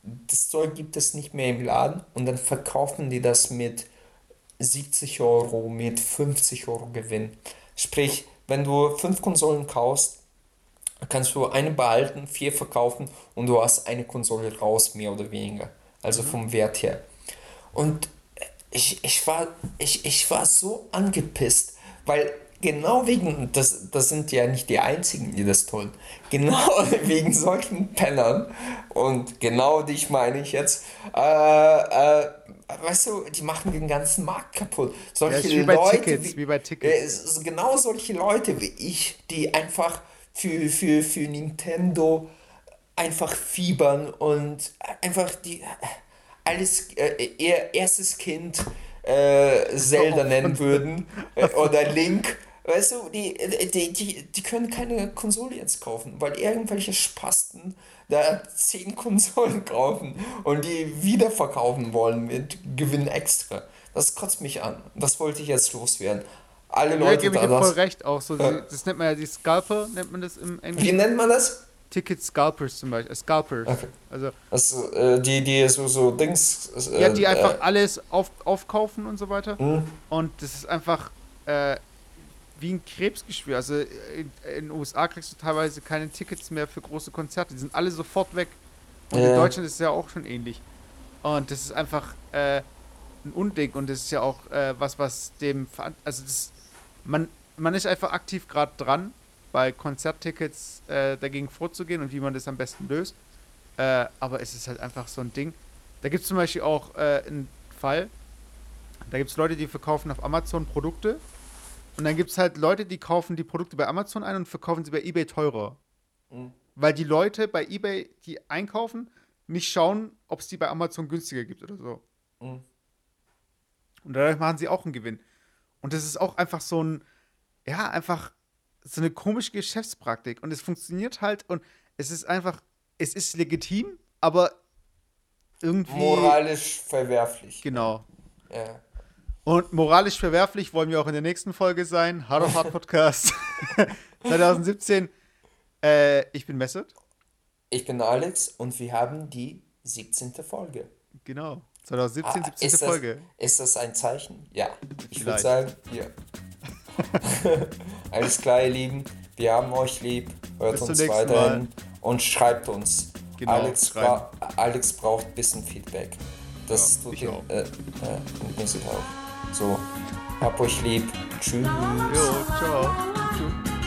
das Zeug gibt es nicht mehr im Laden und dann verkaufen die das mit 70 Euro, mit 50 Euro Gewinn. Sprich, wenn du fünf Konsolen kaufst, kannst du eine behalten, vier verkaufen und du hast eine Konsole raus, mehr oder weniger. Also vom Wert her. Und ich, ich, war, ich, ich war so angepisst, weil genau wegen, das, das sind ja nicht die einzigen, die das tun, genau <laughs> wegen solchen Pennern und genau dich meine ich jetzt, äh, äh, weißt du, die machen den ganzen Markt kaputt. Ja, Solche ist wie bei Leute, Tickets, wie, wie bei äh, Tickets. ist genau solche Leute wie ich, die einfach für, für, für Nintendo einfach fiebern und einfach die alles äh, ihr erstes Kind äh, Zelda nennen würden äh, <laughs> oder Link. Weißt du, die, die, die, die können keine Konsole jetzt kaufen, weil irgendwelche Spasten da zehn Konsolen <laughs> kaufen und die wiederverkaufen wollen mit Gewinn extra. Das kotzt mich an. Das wollte ich jetzt loswerden. Alle Ja, Leute gebe ich dir voll recht. Auch so, Ja. das nennt man ja die Scalper, nennt man das im Wie Englischen. nennt man das? Ticket Scalpers zum Beispiel. Äh, Scalpers. Okay. Also, Also, äh, die, die so, so Dings. Äh, ja, die einfach Äh, alles auf, aufkaufen und so weiter. hm? Und das ist einfach äh, wie ein Krebsgeschwür. Also in, in den USA kriegst du teilweise keine Tickets mehr für große Konzerte. Die sind alle sofort weg. Und in Deutschland ist es ja auch schon ähnlich. Und das ist einfach äh, ein Unding. Und das ist ja auch äh, was, was dem. Also das, man, man ist einfach aktiv gerade dran, bei Konzerttickets äh, dagegen vorzugehen und wie man das am besten löst. Äh, aber es ist halt einfach so ein Ding. Da gibt es zum Beispiel auch äh, einen Fall. Da gibt es Leute, die verkaufen auf Amazon Produkte. Und dann gibt es halt Leute, die kaufen die Produkte bei Amazon ein und verkaufen sie bei eBay teurer. Mhm. Weil die Leute bei eBay, die einkaufen, nicht schauen, ob es die bei Amazon günstiger gibt oder so. Mhm. Und dadurch machen sie auch einen Gewinn. Und das ist auch einfach so ein, ja, einfach so eine komische Geschäftspraktik. Und es funktioniert halt und es ist einfach, es ist legitim, aber irgendwie. Moralisch verwerflich. Genau. Ja. Und moralisch verwerflich wollen wir auch in der nächsten Folge sein. Hard of <laughs> Hard Podcast <laughs> 2017. Äh, ich bin Messet. Ich bin Alex und wir haben die 17. Folge. Genau. 2017, Ah, 17. ist, das, Folge. ist das ein Zeichen? Ja. Ich würde sagen, ja. <laughs> Alles klar, ihr Lieben. Wir haben euch lieb. Hört Bis uns weiterhin und schreibt uns. Genau, Alex, bra Alex braucht ein bisschen Feedback. Das Ja, tut ich ihm, auch. äh, äh, auch. So, hab euch lieb. Tschüss. Jo, ciao. Tschüss.